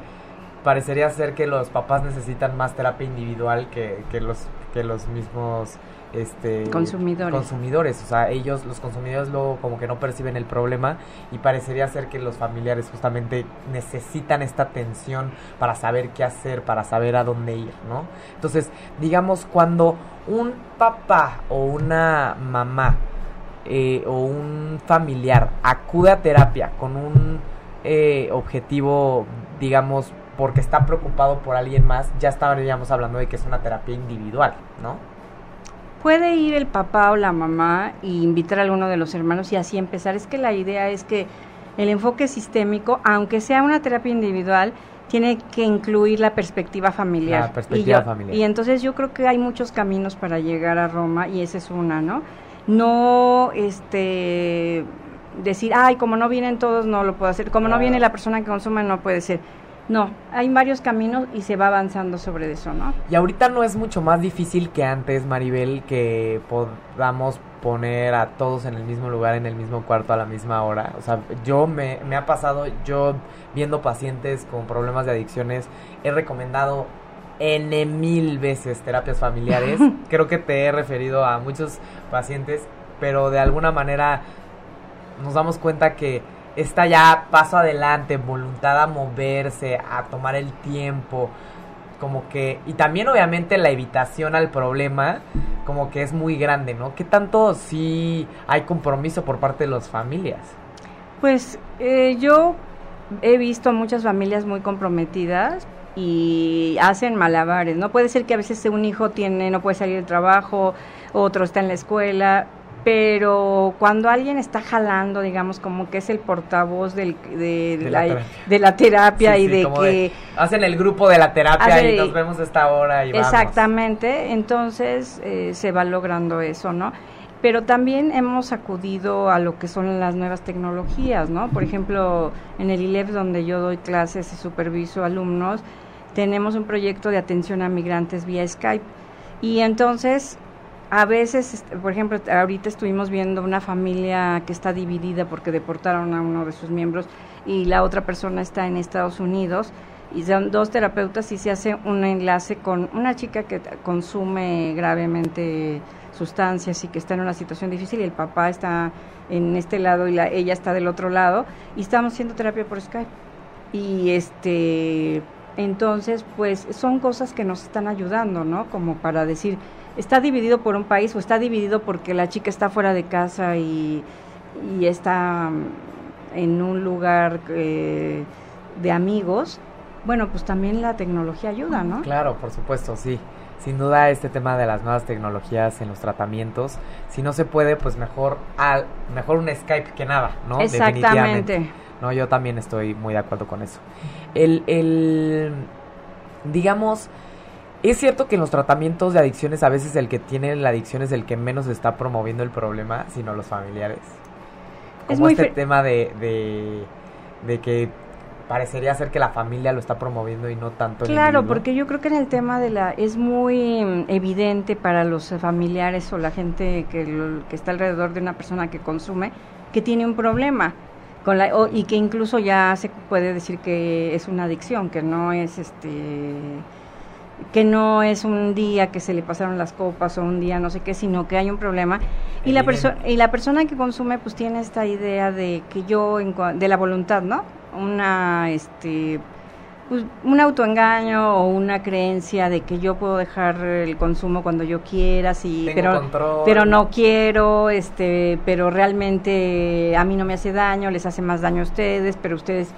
parecería ser que los papás necesitan más terapia individual que, que los, que los mismos este Consumidores. consumidores, o sea, ellos, los consumidores luego como que no perciben el problema y parecería ser que los familiares justamente necesitan esta atención para saber qué hacer, para saber a dónde ir, ¿no? Entonces, digamos, cuando un papá o una mamá eh, o un familiar acude a terapia con un eh, objetivo, digamos, porque está preocupado por alguien más, ya estaríamos hablando de que es una terapia individual, ¿no? Puede ir el papá o la mamá y invitar a alguno de los hermanos y así empezar. Es que la idea es que el enfoque sistémico, aunque sea una terapia individual, tiene que incluir la perspectiva familiar. La perspectiva y yo- familiar. Y entonces yo creo que hay muchos caminos para llegar a Roma y esa es una, ¿no? No, este, decir, ay, como no vienen todos, no lo puedo hacer. Como no viene la persona que consume, no puede ser. No, hay varios caminos y se va avanzando sobre eso, ¿no? Y ahorita no es mucho más difícil que antes, Maribel, que podamos poner a todos en el mismo lugar, en el mismo cuarto a la misma hora. O sea, yo me, me ha pasado, yo viendo pacientes con problemas de adicciones, he recomendado N mil veces terapias familiares. Creo que te he referido a muchos pacientes, pero de alguna manera nos damos cuenta que está ya paso adelante, voluntad a moverse, a tomar el tiempo, como que, y también obviamente la evitación al problema, como que es muy grande, ¿no? ¿Qué tanto sí hay compromiso por parte de las familias? Pues eh, yo he visto muchas familias muy comprometidas y hacen malabares, ¿no? Puede ser que a veces un hijo tiene, no puede salir del trabajo, otro está en la escuela, pero cuando alguien está jalando, digamos, como que es el portavoz del, de, la, de la terapia y de que... hacen el grupo de la terapia y nos vemos esta hora y Exactamente, entonces eh, se va logrando eso, ¿no? Pero también hemos acudido a lo que son las nuevas tecnologías, ¿no? Por ejemplo, en el ILEF, donde yo doy clases y superviso alumnos, tenemos un proyecto de atención a migrantes vía Skype. Y entonces a veces, este, por ejemplo, ahorita estuvimos viendo una familia que está dividida porque deportaron a uno de sus miembros y la otra persona está en Estados Unidos y son dos terapeutas y se hace un enlace con una chica que consume gravemente sustancias y que está en una situación difícil y el papá está en este lado y la, ella está del otro lado y estamos haciendo terapia por Skype. Y este entonces pues son cosas que nos están ayudando no como para decir está dividido por un país o está dividido porque la chica está fuera de casa y, está mm, en un lugar eh, de amigos, bueno, pues también la tecnología ayuda, ¿no? Claro, por supuesto, sí. Sin duda este tema de las nuevas tecnologías en los tratamientos, si no se puede, pues mejor al mejor un Skype que nada, ¿no? Exactamente. No, yo también estoy muy de acuerdo con eso. El, el digamos, es cierto que en los tratamientos de adicciones a veces el que tiene la adicción es el que menos está promoviendo el problema, sino los familiares. Como es muy este tema de, de, que parecería ser que la familia lo está promoviendo y no tanto el Claro, porque yo creo que en el tema de la es muy mm, evidente para los familiares o la gente que, que está alrededor de una persona que consume que tiene un problema con la, y que incluso ya se puede decir que es una adicción, que no es este que no es un día que se le pasaron las copas o un día no sé qué, sino que hay un problema. Y la persona y la persona que consume pues tiene esta idea de que yo de la voluntad, ¿no? Una este pues, un autoengaño o una creencia de que yo puedo dejar el consumo cuando yo quiera, sí, pero pero no quiero, este, pero realmente a mí no me hace daño, les hace más daño a ustedes, pero ustedes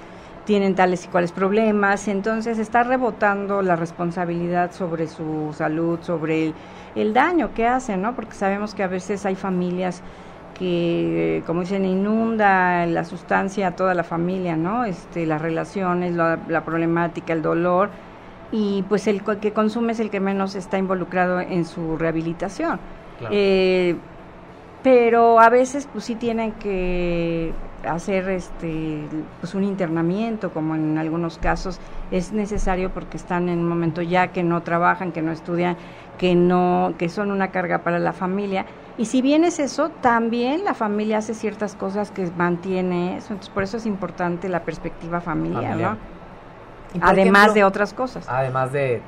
tienen tales y cuales problemas, entonces está rebotando la responsabilidad sobre su salud, sobre el, daño que hacen, ¿no? Porque sabemos que a veces hay familias que, como dicen, inunda la sustancia a toda la familia, ¿no? Este, las relaciones, la, problemática, el dolor, y pues el que consume es el que menos está involucrado en su rehabilitación. Eh, pero a veces pues sí tienen que hacer este pues un internamiento como en algunos casos es necesario porque están en un momento ya que no trabajan que no estudian que no que son una carga para la familia. Y si bien es eso también la familia hace ciertas cosas que mantiene eso. Entonces por eso es importante la perspectiva familiar, ¿no? además de otras cosas. además de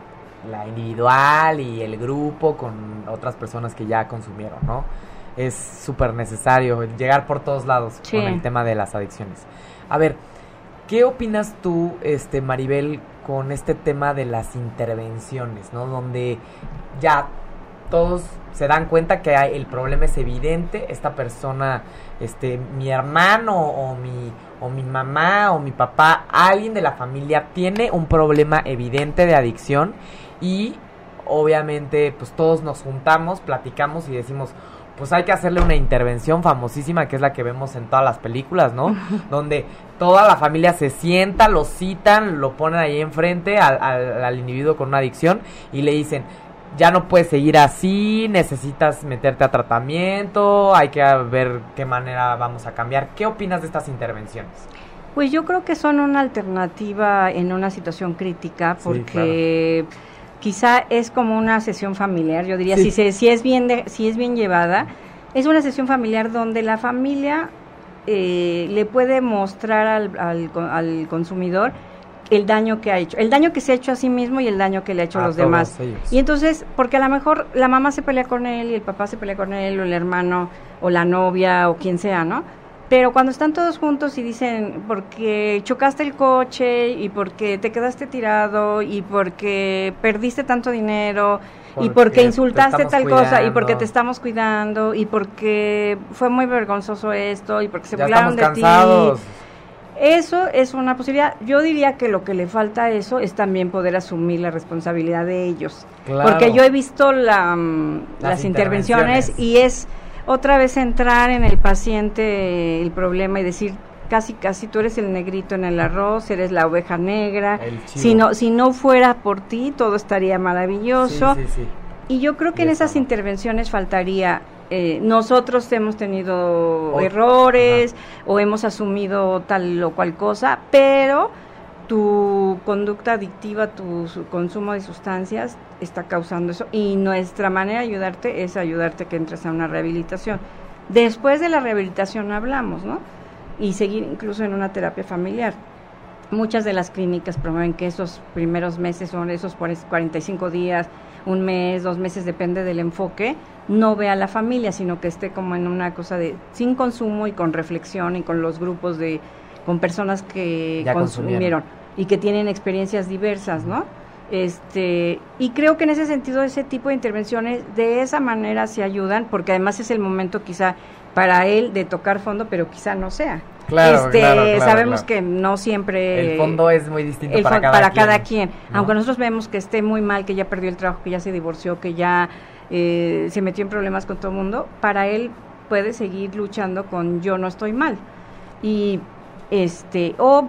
la individual y el grupo con otras personas que ya consumieron no es súper necesario llegar por todos lados con el tema de las adicciones. A ver, ¿qué opinas tú, este Maribel, con este tema de las intervenciones, ¿no? Donde ya todos se dan cuenta que el problema es evidente, esta persona, este, mi hermano o mi, o mi mamá o mi papá, alguien de la familia tiene un problema evidente de adicción y obviamente pues todos nos juntamos, platicamos y decimos, pues hay que hacerle una intervención famosísima que es la que vemos en todas las películas, ¿no? Donde toda la familia se sienta, lo citan, lo ponen ahí enfrente al, al, individuo con una adicción y le dicen, ya no puedes seguir así, necesitas meterte a tratamiento, hay que ver qué manera vamos a cambiar. ¿Qué opinas de estas intervenciones? Pues yo creo que son una alternativa en una situación crítica porque quizá es como una sesión familiar, yo diría, si, se, si, es bien si es bien llevada, Es una sesión familiar donde la familia eh, le puede mostrar al, al, al, consumidor el daño que ha hecho, el daño que se ha hecho a sí mismo y el daño que le ha hecho a, los demás. Y entonces, porque a lo mejor la mamá se pelea con él y el papá se pelea con él o el hermano o la novia o quien sea, ¿no? Pero cuando están todos juntos y dicen, porque chocaste el coche y porque te quedaste tirado y porque perdiste tanto dinero y porque insultaste tal cosa y porque te estamos cuidando y porque fue muy vergonzoso esto y porque se burlaron de ti. Eso es una posibilidad. Yo diría que lo que le falta a eso es también poder asumir la responsabilidad de ellos. Porque yo he visto la, mm, las, intervenciones. y es otra vez entrar en el paciente el problema y decir casi casi tú eres el negrito en el arroz, eres la oveja negra. Si no si no fuera por ti todo estaría maravilloso. y yo creo que en esas intervenciones faltaría eh, nosotros hemos tenido errores o hemos asumido tal o cual cosa, pero tu conducta adictiva, tu consumo de sustancias está causando eso y nuestra manera de ayudarte es ayudarte que entres a una rehabilitación. Después de la rehabilitación hablamos, ¿no? Y seguir incluso en una terapia familiar. Muchas de las clínicas promueven que esos primeros meses son esos 45 días, un mes, dos meses, depende del enfoque, no vea a la familia, sino que esté como en una cosa de sin consumo y con reflexión y con los grupos de con personas que consumieron y que tienen experiencias diversas, ¿no? Este, y creo que en ese sentido ese tipo de intervenciones de esa manera se ayudan porque además es el momento quizá para él de tocar fondo, pero quizá no sea. Claro, este, sabemos que no siempre el fondo es muy distinto para, cada, para quien, cada quien. Aunque nosotros vemos que esté muy mal, que ya perdió el trabajo, que ya se divorció, que ya eh, se metió en problemas con todo el mundo, para él puede seguir luchando con yo no estoy mal. Y este, o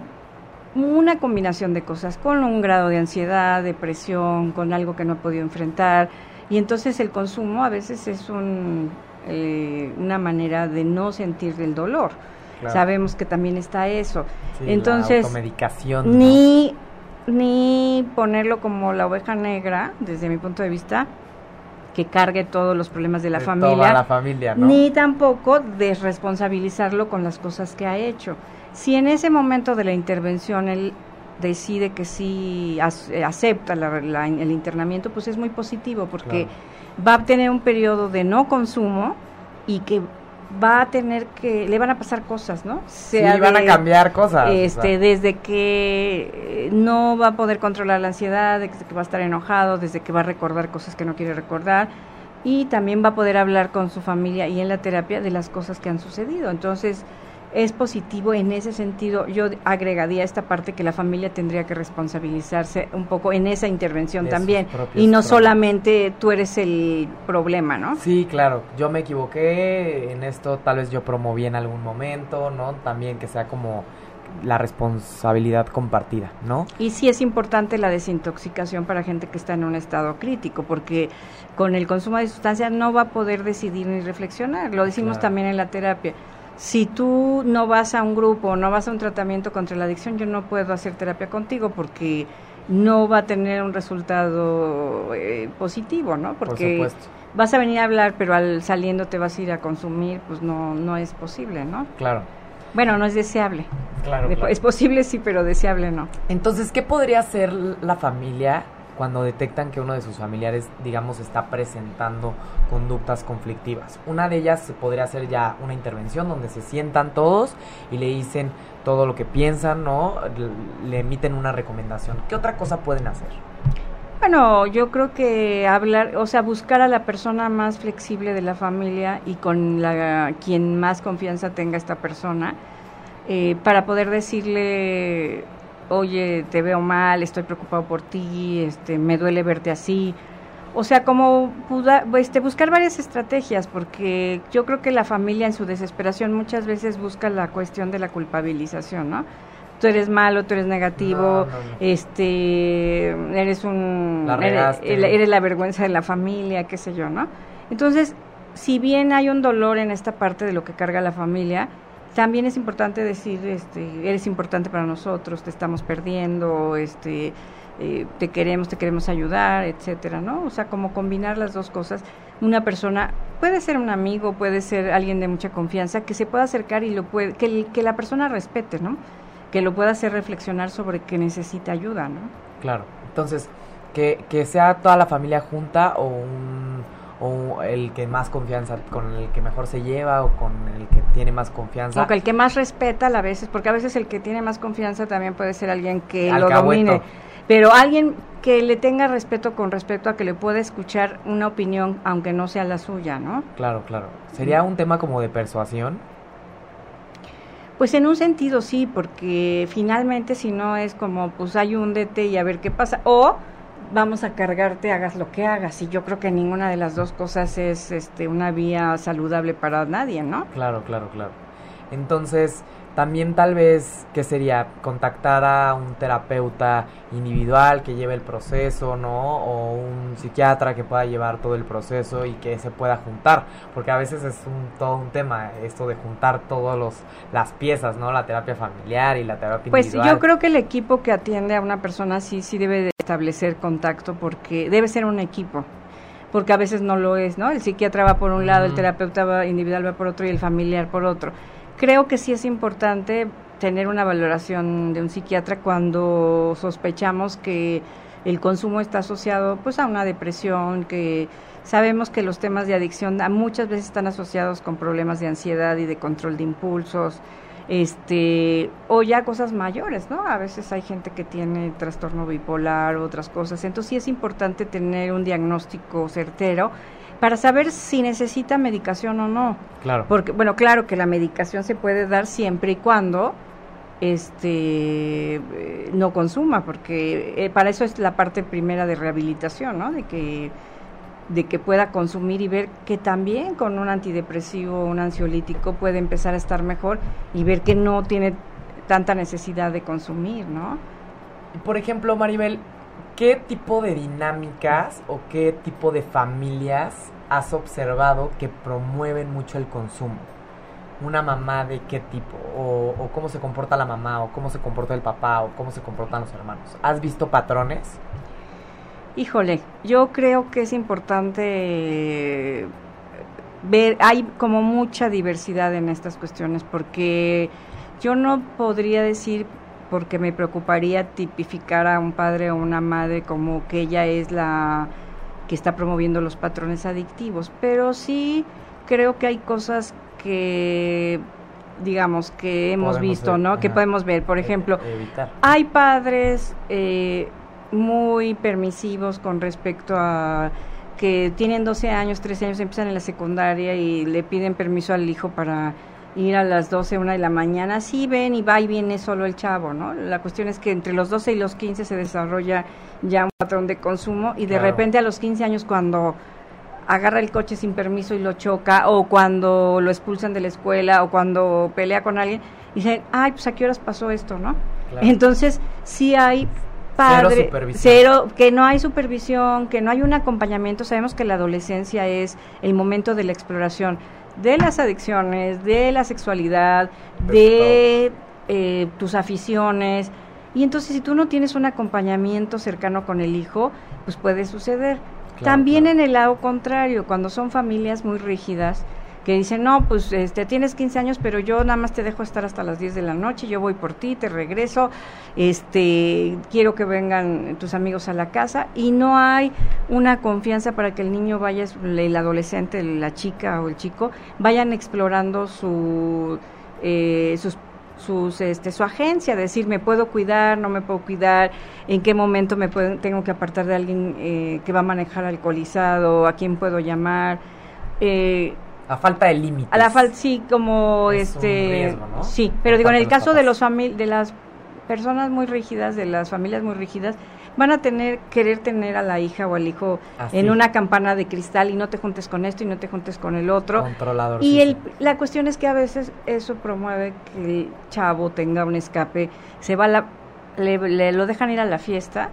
una combinación de cosas, con un grado de ansiedad, depresión, con algo que no ha podido enfrentar. Y entonces el consumo a veces es un, eh, una manera de no sentir el dolor. Sabemos que también está eso. entonces, ni, ni ponerlo como la oveja negra, desde mi punto de vista, que cargue todos los problemas de la familia, la familia ni tampoco desresponsabilizarlo con las cosas que ha hecho. Si en ese momento de la intervención él decide que sí acepta el internamiento, pues es muy positivo porque va a tener un periodo de no consumo y que va a tener que le van a pasar cosas, ¿no? sí, van a cambiar cosas. Este, desde que eh, no va a poder controlar la ansiedad, desde que va a estar enojado, desde que va a recordar cosas que no quiere recordar y también va a poder hablar con su familia y en la terapia de las cosas que han sucedido. Entonces, es positivo en ese sentido. Yo agregaría esta parte que la familia tendría que responsabilizarse un poco en esa intervención también y no solamente tú eres el problema, ¿no? Sí, claro. Yo me equivoqué en esto, tal vez yo promoví en algún momento, ¿no? También que sea como la responsabilidad compartida, ¿no? Y sí es importante la desintoxicación para gente que está en un estado crítico, porque con el consumo de sustancias no va a poder decidir ni reflexionar. Lo decimos también en la terapia si tú no vas a un grupo, no vas a un tratamiento contra la adicción, yo no puedo hacer terapia contigo porque no va a tener un resultado eh, positivo, ¿no? Porque vas a venir a hablar, pero al saliendo te vas a ir a consumir, pues no no es posible, ¿no? Claro. Bueno, no es deseable. Claro, Es posible sí, pero deseable no. Entonces, ¿qué podría hacer la familia cuando detectan que uno de sus familiares, digamos, está presentando conductas conflictivas. Una de ellas podría ser ya una intervención donde se sientan todos y le dicen todo lo que piensan, ¿no? Le emiten una recomendación. ¿Qué otra cosa pueden hacer? Bueno, yo creo que hablar, o sea, buscar a la persona más flexible de la familia y con la quien más confianza tenga esta persona eh, para poder decirle oye, te veo mal, estoy preocupado por ti, este, me duele verte así. O sea, como este, buscar varias estrategias, porque yo creo que la familia en su desesperación muchas veces busca la cuestión de la culpabilización, ¿no? Tú eres malo, tú eres negativo, este, eres un, eres, eres la vergüenza de la familia, qué sé yo, ¿no? Entonces, si bien hay un dolor en esta parte de lo que carga la familia, también es importante decir, este, eres importante para nosotros, te estamos perdiendo, este, eh, te queremos, te queremos ayudar, etcétera, ¿no? O sea, como combinar las dos cosas una persona, puede ser un amigo, puede ser alguien de mucha confianza, que se pueda acercar y lo puede, que, que la persona respete, ¿no? Que lo pueda hacer reflexionar sobre que necesita ayuda, ¿no? Claro. Entonces, que, que sea toda la familia junta o un o el que más confianza, con el que mejor se lleva o con el que tiene más confianza. O que el que más respeta a veces, porque a veces el que tiene más confianza también puede ser alguien que lo domine. Pero alguien que le tenga respeto con respecto a que le pueda escuchar una opinión, aunque no sea la suya, ¿no? Claro, claro. Sería un tema como de persuasión. Pues en un sentido sí, porque finalmente si no es como, pues ayúndete y a ver qué pasa. O vamos a cargarte, hagas lo que hagas. Y yo creo que ninguna de las dos cosas es este, una vía saludable para nadie, ¿no? Claro, claro, claro. Entonces, también tal vez, ¿qué sería? Contactar a un terapeuta individual que lleve el proceso, ¿no? O un psiquiatra que pueda llevar todo el proceso y que se pueda juntar. Porque a veces es un, todo un tema esto de juntar todas los las piezas, ¿no? La terapia familiar y la terapia Pues individual. yo creo que el equipo que atiende a una persona sí, sí debe de establecer contacto porque debe ser un equipo. Porque a veces no lo es, ¿no? El psiquiatra va por un lado, el terapeuta va- individual va por otro y el familiar por otro. Creo que sí es importante tener una valoración de un psiquiatra cuando sospechamos que el consumo está asociado pues a una depresión, que sabemos que los temas de adicción muchas veces están asociados con problemas de ansiedad y de control de impulsos, este o ya cosas mayores, ¿no? A veces hay gente que tiene trastorno bipolar, otras cosas. Entonces sí es importante tener un diagnóstico certero para saber si necesita medicación o no. Claro. Porque, bueno, claro que la medicación se puede dar siempre y cuando este eh, no consuma, porque eh, para eso es la parte primera de rehabilitación, ¿no? De que de que pueda consumir y ver que también con un antidepresivo o un ansiolítico puede empezar a estar mejor y ver que no tiene tanta necesidad de consumir, ¿no? Por ejemplo, Maribel, ¿qué tipo de dinámicas o qué tipo de familias has observado que promueven mucho el consumo? ¿Una mamá de qué tipo? O, cómo se comporta la mamá? ¿O cómo se comporta el papá? ¿O cómo se comportan los hermanos? ¿Has visto patrones? Híjole, yo creo que es importante ver, hay como mucha diversidad en estas cuestiones, porque yo no podría decir, porque me preocuparía tipificar a un padre o una madre como que ella es la que está promoviendo los patrones adictivos, pero sí creo que hay cosas que digamos que hemos visto, ver, ¿no? Que podemos ver, por E- ejemplo, evitar. hay padres eh, muy permisivos con respecto a que tienen 12 años, 13 años, empiezan en la secundaria y le piden permiso al hijo para ir a las 12, una de la mañana. Sí, ven y va y viene solo el chavo, ¿no? La cuestión es que entre los 12 y los 15 se desarrolla ya un patrón de consumo y de Claro. repente a los 15 años cuando agarra el coche sin permiso y lo choca, o cuando lo expulsan de la escuela, o cuando pelea con alguien, dicen, ay, pues a qué horas pasó esto, ¿no? Claro. Entonces, sí hay padre, supervisión. cero, que no hay supervisión, que no hay un acompañamiento. Sabemos que la adolescencia es el momento de la exploración de las adicciones, de la sexualidad, de eh, tus aficiones. Y entonces, si tú no tienes un acompañamiento cercano con el hijo, pues puede suceder. Claro, También claro. en el lado contrario, cuando son familias muy rígidas, que dicen, no, pues este, tienes 15 años, pero yo nada más te dejo estar hasta las 10 de la noche, yo voy por ti, te regreso, este, quiero que vengan tus amigos a la casa, y no hay una confianza para que el niño vaya, el adolescente, la chica o el chico, vayan explorando su, eh, sus sus este su agencia decir me puedo cuidar no me puedo cuidar en qué momento me puedo, tengo que apartar de alguien eh, que va a manejar alcoholizado a quién puedo llamar eh, A falta de límites. a la falta sí como Es este riesgo, ¿no? sí pero digo en el caso de los de las personas muy rígidas de las familias muy rígidas van a tener querer tener a la hija o al hijo Así. en una campana de cristal y no te juntes con esto y no te juntes con el otro Controlador. y el, la cuestión es que a veces eso promueve que el chavo tenga un escape, se va a la, le, le lo dejan ir a la fiesta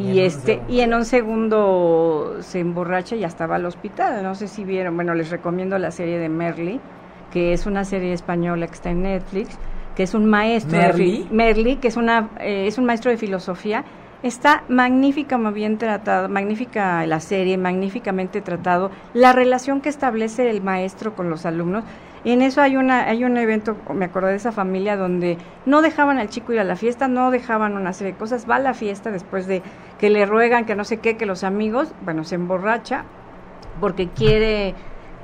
Y y, en un este segundo. y en un segundo se emborracha y hasta va al hospital. No sé si vieron, bueno, les recomiendo la serie de Merly, que es una serie española que está en Netflix, que es un maestro de ¿Merly? fi- Merly, que es una eh, es un maestro de filosofía Está magníficamente bien tratado, magnífica la serie, magníficamente tratado, la relación que establece el maestro con los alumnos. En eso hay una hay un evento, me acuerdo de esa familia donde no dejaban al chico ir a la fiesta, no dejaban una serie de cosas, va a la fiesta después de que le ruegan que no sé qué, que los amigos, bueno, se emborracha porque quiere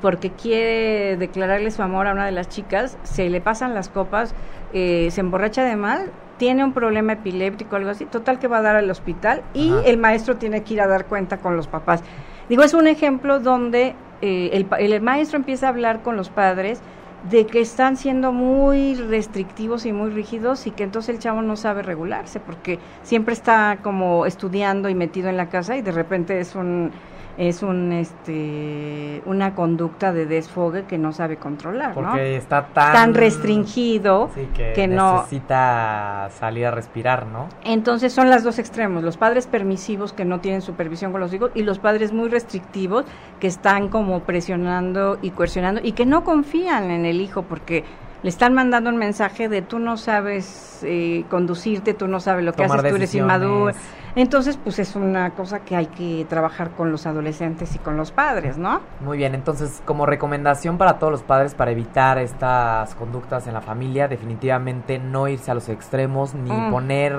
porque quiere declararle su amor a una de las chicas, se le pasan las copas, eh, se emborracha de mal, tiene un problema epiléptico, algo así, total que va a dar al hospital y el maestro tiene que ir a dar cuenta con los papás. Digo, es un ejemplo donde eh, el, el maestro empieza a hablar con los padres de que están siendo muy restrictivos y muy rígidos y que entonces el chavo no sabe regularse porque siempre está como estudiando y metido en la casa y de repente es un es un este una conducta de desfogue que no sabe controlar, Porque está tan, tan restringido que, necesita salir a respirar, ¿no? Entonces son los dos extremos, los padres permisivos que no tienen supervisión con los hijos y los padres muy restrictivos que están como presionando y coercionando y que no confían en el hijo porque le están mandando un mensaje de tú no sabes eh, conducirte, tú no sabes lo que haces, tú eres inmaduro. Entonces, pues es una cosa que hay que trabajar con los adolescentes y con los padres, ¿no? Muy bien, entonces como recomendación para todos los padres para evitar estas conductas en la familia, definitivamente no irse a los extremos, ni Mm. poner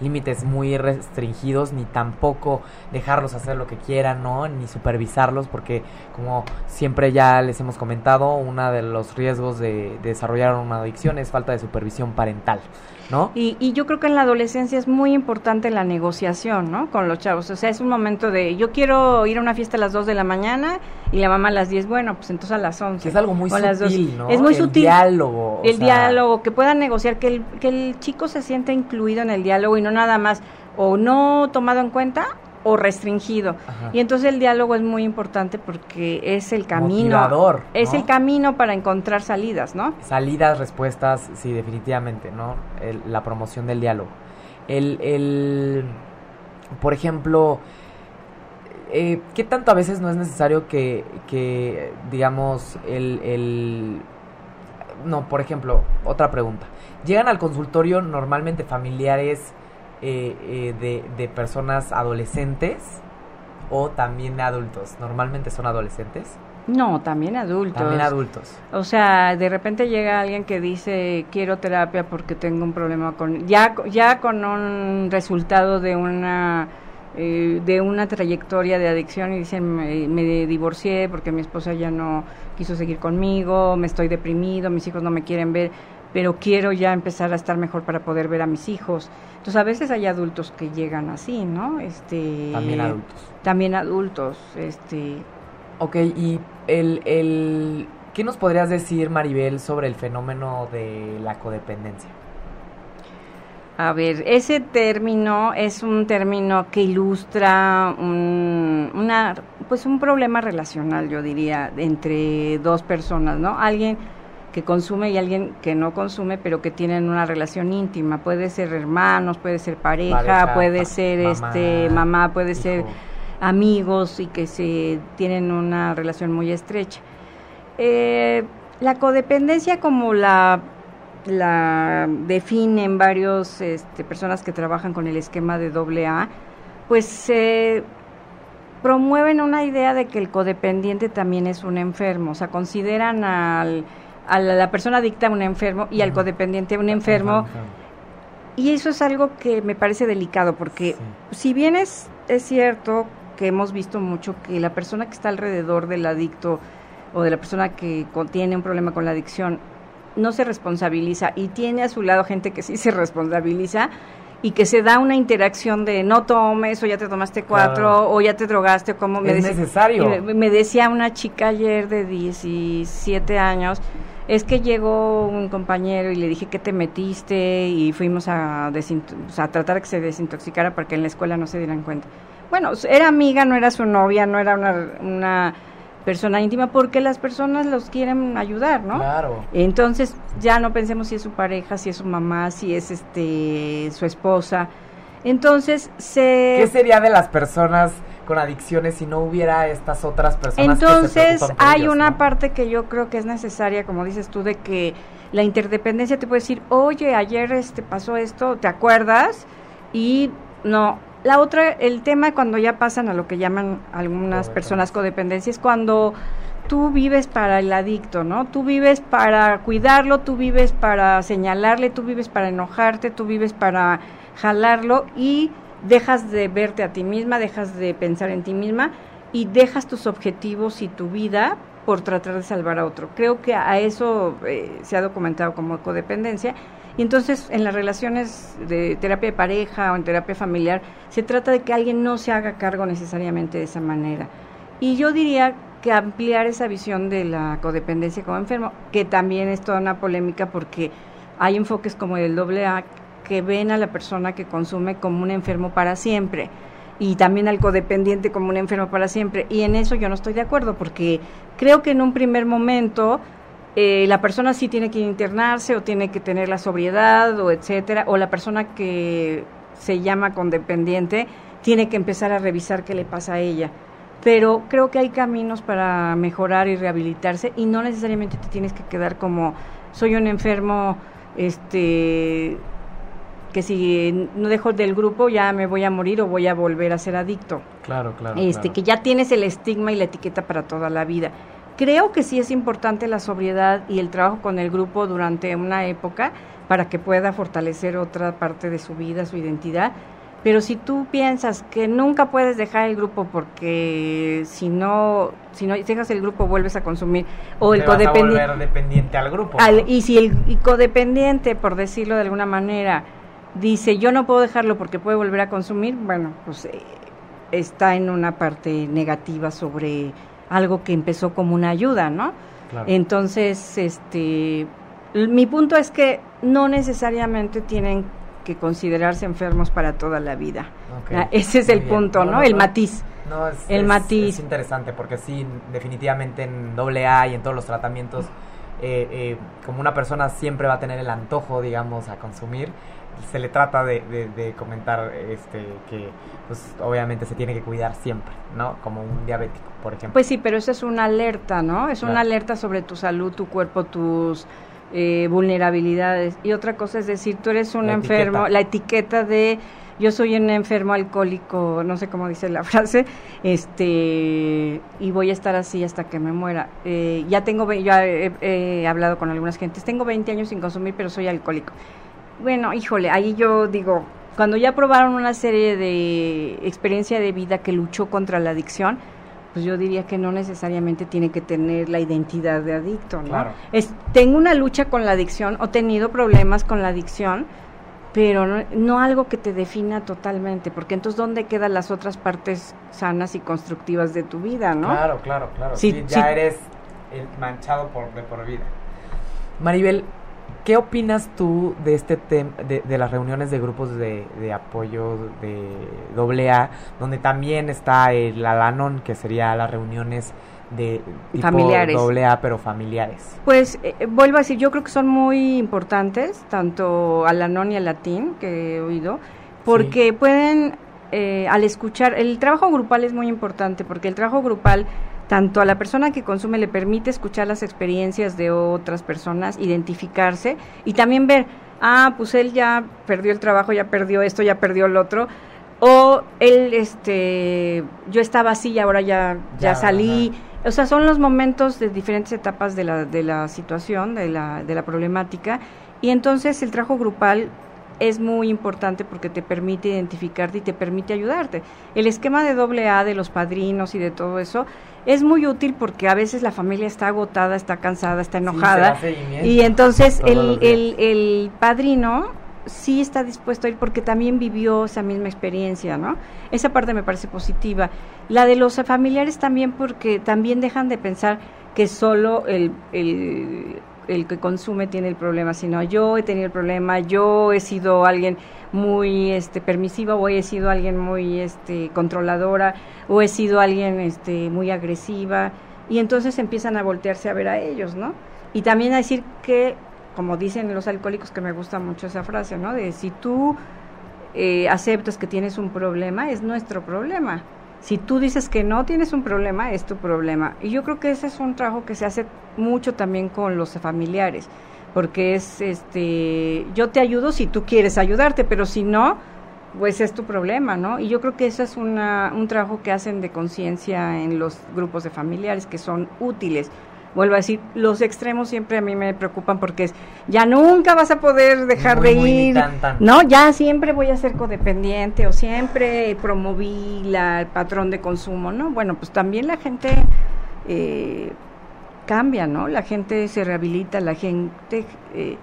límites muy restringidos, ni tampoco dejarlos hacer lo que quieran, ¿no? Ni supervisarlos, porque como siempre ya les hemos comentado, uno de los riesgos de, de desarrollar una adicción es falta de supervisión parental, ¿no? Y, y yo creo que en la adolescencia es muy importante la negociación, ¿no? Con los chavos. O sea, es un momento de, yo quiero ir a una fiesta a las 2 de la mañana y la mamá a las 10, bueno, pues entonces a las 11. Que es algo muy sutil, 12. ¿no? Es muy El sutil. diálogo, El sea- diálogo, que puedan negociar, que el, que el chico se sienta incluido en el diálogo y no nada más o no tomado en cuenta o restringido. Ajá. Y entonces el diálogo es muy importante porque es el camino. Motivador, Es ¿no? el camino para encontrar salidas, ¿no? Salidas, respuestas, sí, definitivamente, ¿no? El- la promoción del diálogo. El, el, por ejemplo, eh, ¿qué tanto a veces no es necesario que, que digamos, el, el... No, por ejemplo, otra pregunta. ¿Llegan al consultorio normalmente familiares eh, eh, de, de personas adolescentes o también adultos? Normalmente son adolescentes. No, también adultos. También adultos. O sea, de repente llega alguien que dice quiero terapia porque tengo un problema con ya ya con un resultado de una eh, de una trayectoria de adicción y dicen me, me divorcié porque mi esposa ya no quiso seguir conmigo, me estoy deprimido, mis hijos no me quieren ver, pero quiero ya empezar a estar mejor para poder ver a mis hijos. Entonces a veces hay adultos que llegan así, ¿no? Este También adultos. También adultos, este Ok, y el, el, ¿qué nos podrías decir, Maribel, sobre el fenómeno de la codependencia? A ver, ese término es un término que ilustra un, una, pues un problema relacional, yo diría, entre dos personas, ¿no? Alguien que consume y alguien que no consume, pero que tienen una relación íntima. Puede ser hermanos, puede ser pareja, Pareja, puede ser mamá, este mamá, puede ser amigos y que se tienen una relación muy estrecha. Eh, la codependencia como la la definen varios este, personas que trabajan con el esquema de doble A, pues se promueven una idea de que el codependiente también es un enfermo, o sea, consideran al, a la, la persona adicta un enfermo y al codependiente un enfermo, y eso es algo que me parece delicado, porque si bien es, es cierto que hemos visto mucho que la persona que está alrededor del adicto o de la persona que tiene un problema con la adicción no se responsabiliza y tiene a su lado gente que sí se responsabiliza y que se da una interacción de no tomes o ya te tomaste cuatro Claro. o ya te drogaste o como me Es deci- necesario. y me, me decía una chica ayer de 17 años es que llegó un compañero y le dije que te metiste y fuimos a, a tratar que se desintoxicara para que en la escuela no se dieran cuenta. Bueno, era amiga, no era su novia, no era una, una persona íntima, porque las personas los quieren ayudar, ¿no? Claro. Entonces, ya no pensemos si es su pareja, si es su mamá, si es este su esposa. Entonces, se ¿Qué sería de las personas con adicciones si no hubiera estas otras personas que se Entonces, preocupan por hay ellos, una ¿no? parte que yo creo que es necesaria, como dices tú, de que la interdependencia te puede decir, oye, ayer este pasó esto, ¿te acuerdas? Y no, la otra, el tema cuando ya pasan a lo que llaman algunas personas codependencia es cuando tú vives para el adicto, ¿no? Tú vives para cuidarlo, tú vives para señalarle, tú vives para enojarte, tú vives para jalarlo y dejas de verte a ti misma, dejas de pensar en ti misma y dejas tus objetivos y tu vida por tratar de salvar a otro. Creo que a eso eh, se ha documentado como codependencia. Y entonces en las relaciones de terapia de pareja o en terapia familiar se trata de que alguien no se haga cargo necesariamente de esa manera. Y yo diría que ampliar esa visión de la codependencia como enfermo, que también es toda una polémica porque hay enfoques como el doble A que ven a la persona que consume como un enfermo para siempre y también al codependiente como un enfermo para siempre. Y en eso yo no estoy de acuerdo porque creo que en un primer momento eh, la persona sí tiene que internarse o tiene que tener la sobriedad o etcétera, o la persona que se llama codependiente tiene que empezar a revisar qué le pasa a ella. Pero creo que hay caminos para mejorar y rehabilitarse y no necesariamente te tienes que quedar como soy un enfermo este que si no dejo del grupo ya me voy a morir o voy a volver a ser adicto. Claro, claro. Este, que ya tienes el estigma y la etiqueta para toda la vida. Creo que sí es importante la sobriedad y el trabajo con el grupo durante una época para que pueda fortalecer otra parte de su vida, su identidad. Pero si tú piensas que nunca puedes dejar el grupo porque si no, si no dejas el grupo vuelves a consumir o el codependiente dependiente al grupo. y si el codependiente, por decirlo de alguna manera, dice yo no puedo dejarlo porque puede volver a consumir, bueno, pues eh, está en una parte negativa sobre algo que empezó como una ayuda, ¿no? Entonces, este, mi punto es que no necesariamente tienen que considerarse enfermos para toda la vida. Ah, ese es el punto, ¿no? el matiz. No, es, el matiz. Es interesante porque sí, definitivamente en doble A y en todos los tratamientos, eh, eh, como una persona siempre va a tener el antojo, digamos, a consumir, se le trata de, comentar este que pues obviamente se tiene que cuidar siempre, ¿no? Como un diabético, por ejemplo. Pues sí, pero eso es una alerta, ¿no? Es una alerta sobre tu salud, tu cuerpo, tus eh, vulnerabilidades. Y otra cosa es decir, tú eres un enfermo, la etiqueta de yo soy un enfermo alcohólico, no sé cómo dice la frase, este, y voy a estar así hasta que me muera. Eh, ya tengo, ya he, hablado con algunas gentes, tengo 20 años sin consumir, pero soy alcohólico bueno, híjole, ahí yo digo, cuando ya probaron una serie de experiencia de vida que luchó contra la adicción, pues yo diría que no necesariamente tiene que tener la identidad de adicto, ¿no? Es, tengo una lucha con la adicción o tenido problemas con la adicción, pero no, algo que te defina totalmente, porque entonces ¿dónde quedan las otras partes sanas y constructivas de tu vida, no? Claro, claro, claro. Sí, ya eres el manchado por, de por vida. Maribel, ¿Qué opinas tú de este tema, de, las reuniones de grupos de, apoyo de AA, donde también está el Alanon, que sería las reuniones de tipo familiares. AA, pero familiares? Pues eh, vuelvo a decir, yo creo que son muy importantes, tanto Alanon y Alatín, que he oído, porque pueden, eh, al escuchar, el trabajo grupal es muy importante, porque el trabajo grupal tanto a la persona que consume le permite escuchar las experiencias de otras personas, identificarse y también ver, ah, pues él ya perdió el trabajo, ya perdió esto, ya perdió el otro, o él, este, yo estaba así y ahora ya, ya, salí. O sea, son los momentos de diferentes etapas de la, de la situación, de la, de la problemática, y entonces el trabajo grupal es muy importante porque te permite identificarte y te permite ayudarte. El esquema de doble A de los padrinos y de todo eso es muy útil porque a veces la familia está agotada, está cansada, está enojada y entonces el, el, el padrino sí está dispuesto a ir porque también vivió esa misma experiencia, ¿no? Esa parte me parece positiva. La de los familiares también porque también dejan de pensar que solo el, el el que consume tiene el problema, sino yo he tenido el problema, yo he sido alguien muy este permisiva o he sido alguien muy este controladora o he sido alguien este muy agresiva y entonces empiezan a voltearse a ver a ellos, ¿no? Y también a decir que como dicen los alcohólicos que me gusta mucho esa frase, ¿no? De si tú eh, aceptas que tienes un problema, es nuestro problema. Si tú dices que no tienes un problema, es tu problema. Y yo creo que ese es un trabajo que se hace mucho también con los familiares, porque es, este, yo te ayudo si tú quieres ayudarte, pero si no, pues es tu problema, ¿no? Y yo creo que eso es una, un trabajo que hacen de conciencia en los grupos de familiares que son útiles. Vuelvo a decir, los extremos siempre a mí me preocupan porque es, ya nunca vas a poder dejar Muy, de muy ir, tan, tan. no, ya siempre voy a ser codependiente o siempre promoví la, el patrón de consumo, ¿no? Bueno, pues también la gente eh, cambia, ¿no? La gente se rehabilita, la gente eh,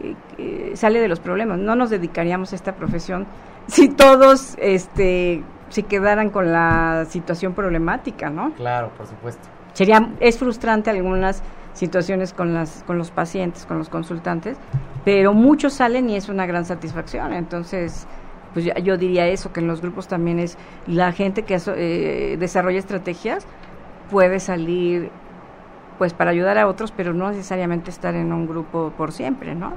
eh, eh, sale de los problemas. No nos dedicaríamos a esta profesión si todos, este, si quedaran con la situación problemática, ¿no? Claro, por supuesto. Sería, es frustrante algunas situaciones con las, con los pacientes, con los consultantes, pero muchos salen y es una gran satisfacción. Entonces, pues ya- yo diría eso, que en los grupos también es la gente que eh, desarrolla estrategias puede salir pues para ayudar a otros, pero no necesariamente estar en un grupo por siempre, ¿no?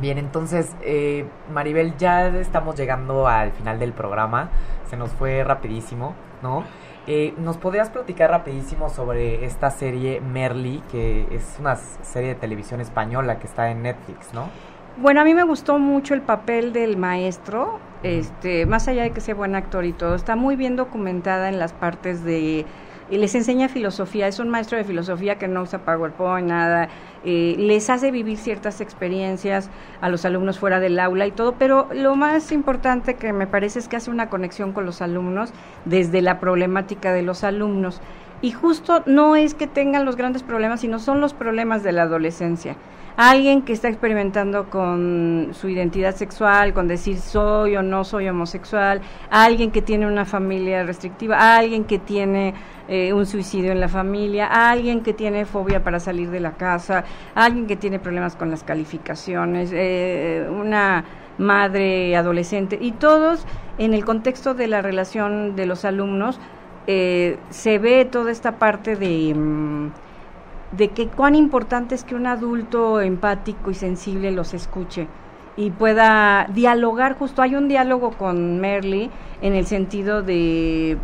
Bien, entonces, eh, Maribel, ya estamos llegando al final del programa. Se nos fue rapidísimo, ¿no? Eh, ¿Nos podrías platicar rapidísimo sobre esta serie Merly, que es una serie de televisión española que está en Netflix, ¿no? Bueno, a mí me gustó mucho el papel del maestro, este, más allá de que sea buen actor y todo, está muy bien documentada en las partes de y les enseña filosofía, es un maestro de filosofía que no usa PowerPoint, nada, eh, les hace vivir ciertas experiencias a los alumnos fuera del aula y todo, pero lo más importante que me parece es que hace una conexión con los alumnos desde la problemática de los alumnos. Y justo no es que tengan los grandes problemas, sino son los problemas de la adolescencia. Alguien que está experimentando con su identidad sexual, con decir soy o no soy homosexual, alguien que tiene una familia restrictiva, alguien que tiene eh, un suicidio en la familia, alguien que tiene fobia para salir de la casa, alguien que tiene problemas con las calificaciones, eh, una madre adolescente y todos en el contexto de la relación de los alumnos eh, se ve toda esta parte de, mm, de que cuán importante es que un adulto empático y sensible los escuche y pueda dialogar justo hay un diálogo con Merly en el sentido de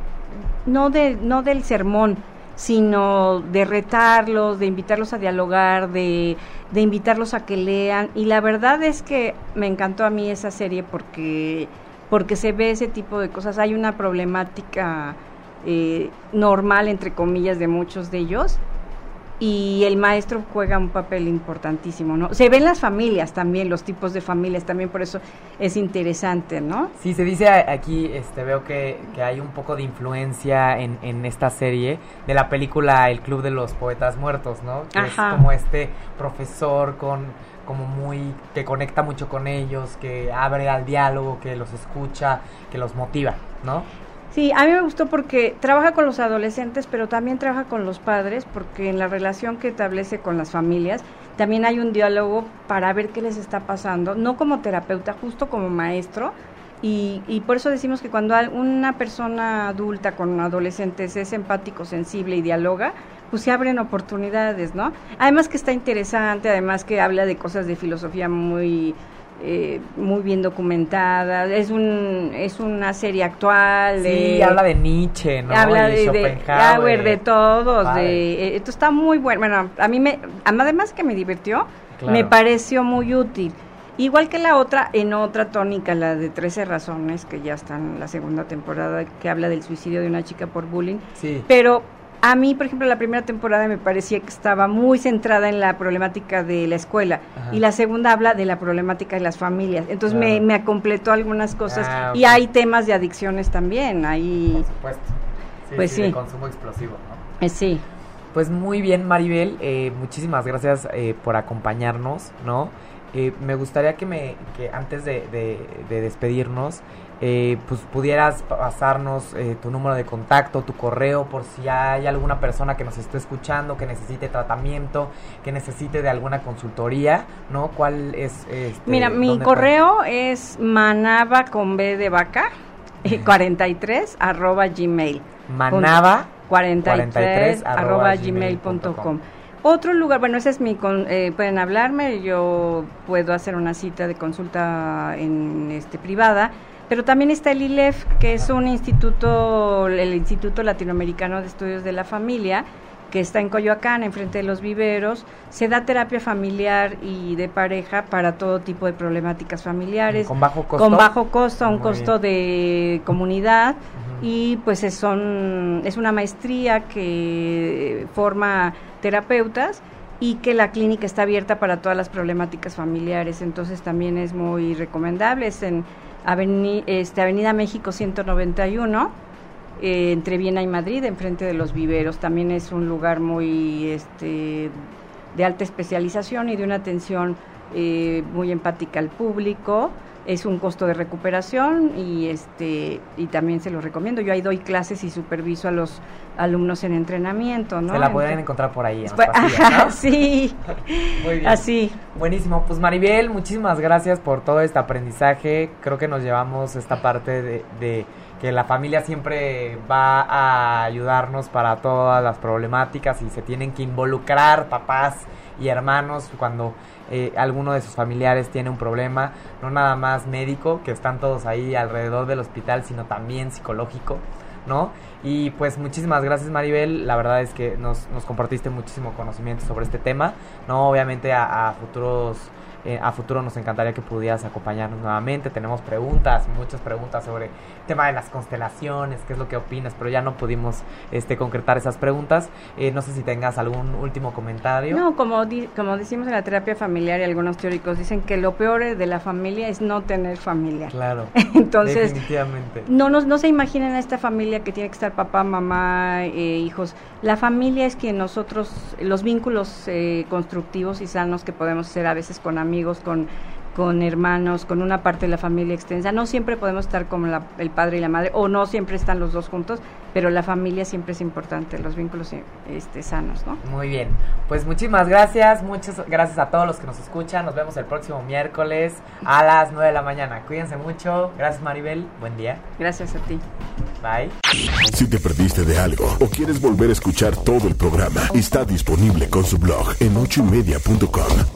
no de no del sermón sino de retarlos, de invitarlos a dialogar, de, de invitarlos a que lean. Y la verdad es que me encantó a mí esa serie porque, porque se ve ese tipo de cosas. Hay una problemática eh, normal, entre comillas, de muchos de ellos. Y el maestro juega un papel importantísimo, ¿no? Se ven las familias también, los tipos de familias también, por eso es interesante, ¿no? Sí, se dice aquí, este, veo que, que hay un poco de influencia en, en esta serie de la película El Club de los Poetas Muertos, ¿no? Que Ajá. es como este profesor con como muy que conecta mucho con ellos, que abre al diálogo, que los escucha, que los motiva, ¿no? Sí, a mí me gustó porque trabaja con los adolescentes, pero también trabaja con los padres, porque en la relación que establece con las familias también hay un diálogo para ver qué les está pasando, no como terapeuta, justo como maestro. Y, y por eso decimos que cuando una persona adulta con adolescentes es empático, sensible y dialoga, pues se abren oportunidades, ¿no? Además que está interesante, además que habla de cosas de filosofía muy eh, muy bien documentada, es un es una serie actual. Sí, habla de Nietzsche, ¿no? habla Y de, de. Auer, de todos, de eh, esto está muy bueno. Bueno, a mí me además que me divirtió, Claro. me pareció muy útil. Igual que la otra, en otra tónica, la de 13 razones, que ya está en la segunda temporada, que habla del suicidio de una chica por bullying. Sí. Pero a mí, por ejemplo, la primera temporada me parecía que estaba muy centrada en la problemática de la escuela Ajá. y la segunda habla de la problemática de las familias. Entonces me, me completó algunas cosas Ah, y hay temas de adicciones también. Ahí, Por supuesto. Sí, Pues sí, de consumo explosivo, ¿no? eh, sí. Pues muy bien, Maribel. eh, muchísimas gracias eh, por acompañarnos, ¿no? Eh, me gustaría que me, que antes de, de- de despedirnos, eh, pues pudieras pasarnos eh, tu número de contacto, tu correo, por si hay alguna persona que nos esté escuchando, que necesite tratamiento, que necesite de alguna consultoría, ¿no? ¿Cuál es? este, Mira, mi correo es manaba con B de vaca, eh, 43 arroba gmail. Manaba. 43 arroba arroba gmail gmail punto punto com. com. Otro lugar, bueno, ese es mi, con- eh, pueden hablarme, yo puedo hacer una cita de consulta en este privada, pero también está el ILEF, que es un instituto, el Instituto Latinoamericano de Estudios de la Familia, que está en Coyoacán, enfrente de los viveros. Se da terapia familiar y de pareja para todo tipo de problemáticas familiares. Con bajo costo. Con bajo costo, a un Muy costo de comunidad. Y pues es, son, es una maestría que forma terapeutas y que la clínica está abierta para todas las problemáticas familiares. Entonces también es muy recomendable. Es en Aveni- este, Avenida México 191 eh, entre Viena y Madrid, enfrente de los viveros. También es un lugar muy este, de alta especialización y de una atención eh, muy empática al público. Es un costo de recuperación y este y también se lo recomiendo. Yo ahí doy clases y superviso a los alumnos en entrenamiento, ¿no? Se la pueden Entonces- encontrar por ahí en los Pues, pasillos, ¿no? sí, Muy bien. así. Buenísimo, pues Maribel, muchísimas gracias por todo este aprendizaje. Creo que nos llevamos esta parte de, de que la familia siempre va a ayudarnos para todas las problemáticas y se tienen que involucrar papás y hermanos cuando eh, alguno de sus familiares tiene un problema, no nada más médico, que están todos ahí alrededor del hospital, sino también psicológico, ¿no? Y pues muchísimas gracias Maribel, la verdad es que nos, nos compartiste muchísimo conocimiento sobre este tema, ¿no? Obviamente a, a futuros... eh, a futuro nos encantaría que pudieras acompañarnos nuevamente. Tenemos preguntas, muchas preguntas sobre el tema de las constelaciones, qué es lo que opinas, pero ya no pudimos este, concretar esas preguntas. Eh, no sé si tengas algún último comentario. No, como, di- como decimos en la terapia familiar y algunos teóricos dicen que lo peor de la familia es no tener familia. Claro. Entonces, definitivamente. no, nos, no se imaginen a esta familia que tiene que estar papá, mamá, eh, hijos. La familia es que nosotros, los vínculos eh, constructivos y sanos que podemos hacer a veces con amigos, con, con hermanos, con una parte de la familia extensa. No siempre podemos estar como la- el padre y la madre, o no siempre están los dos juntos, pero la familia siempre es importante, los vínculos eh, este, sanos, ¿no? Muy bien. Pues muchísimas gracias. Muchas gracias a todos los que nos escuchan. Nos vemos el próximo miércoles a las 9 de la mañana. Cuídense mucho. Gracias Maribel. Buen día. Gracias a ti. Bye. Si te perdiste de algo o quieres volver a escuchar todo el programa, está disponible con su blog en ochoymedia.com.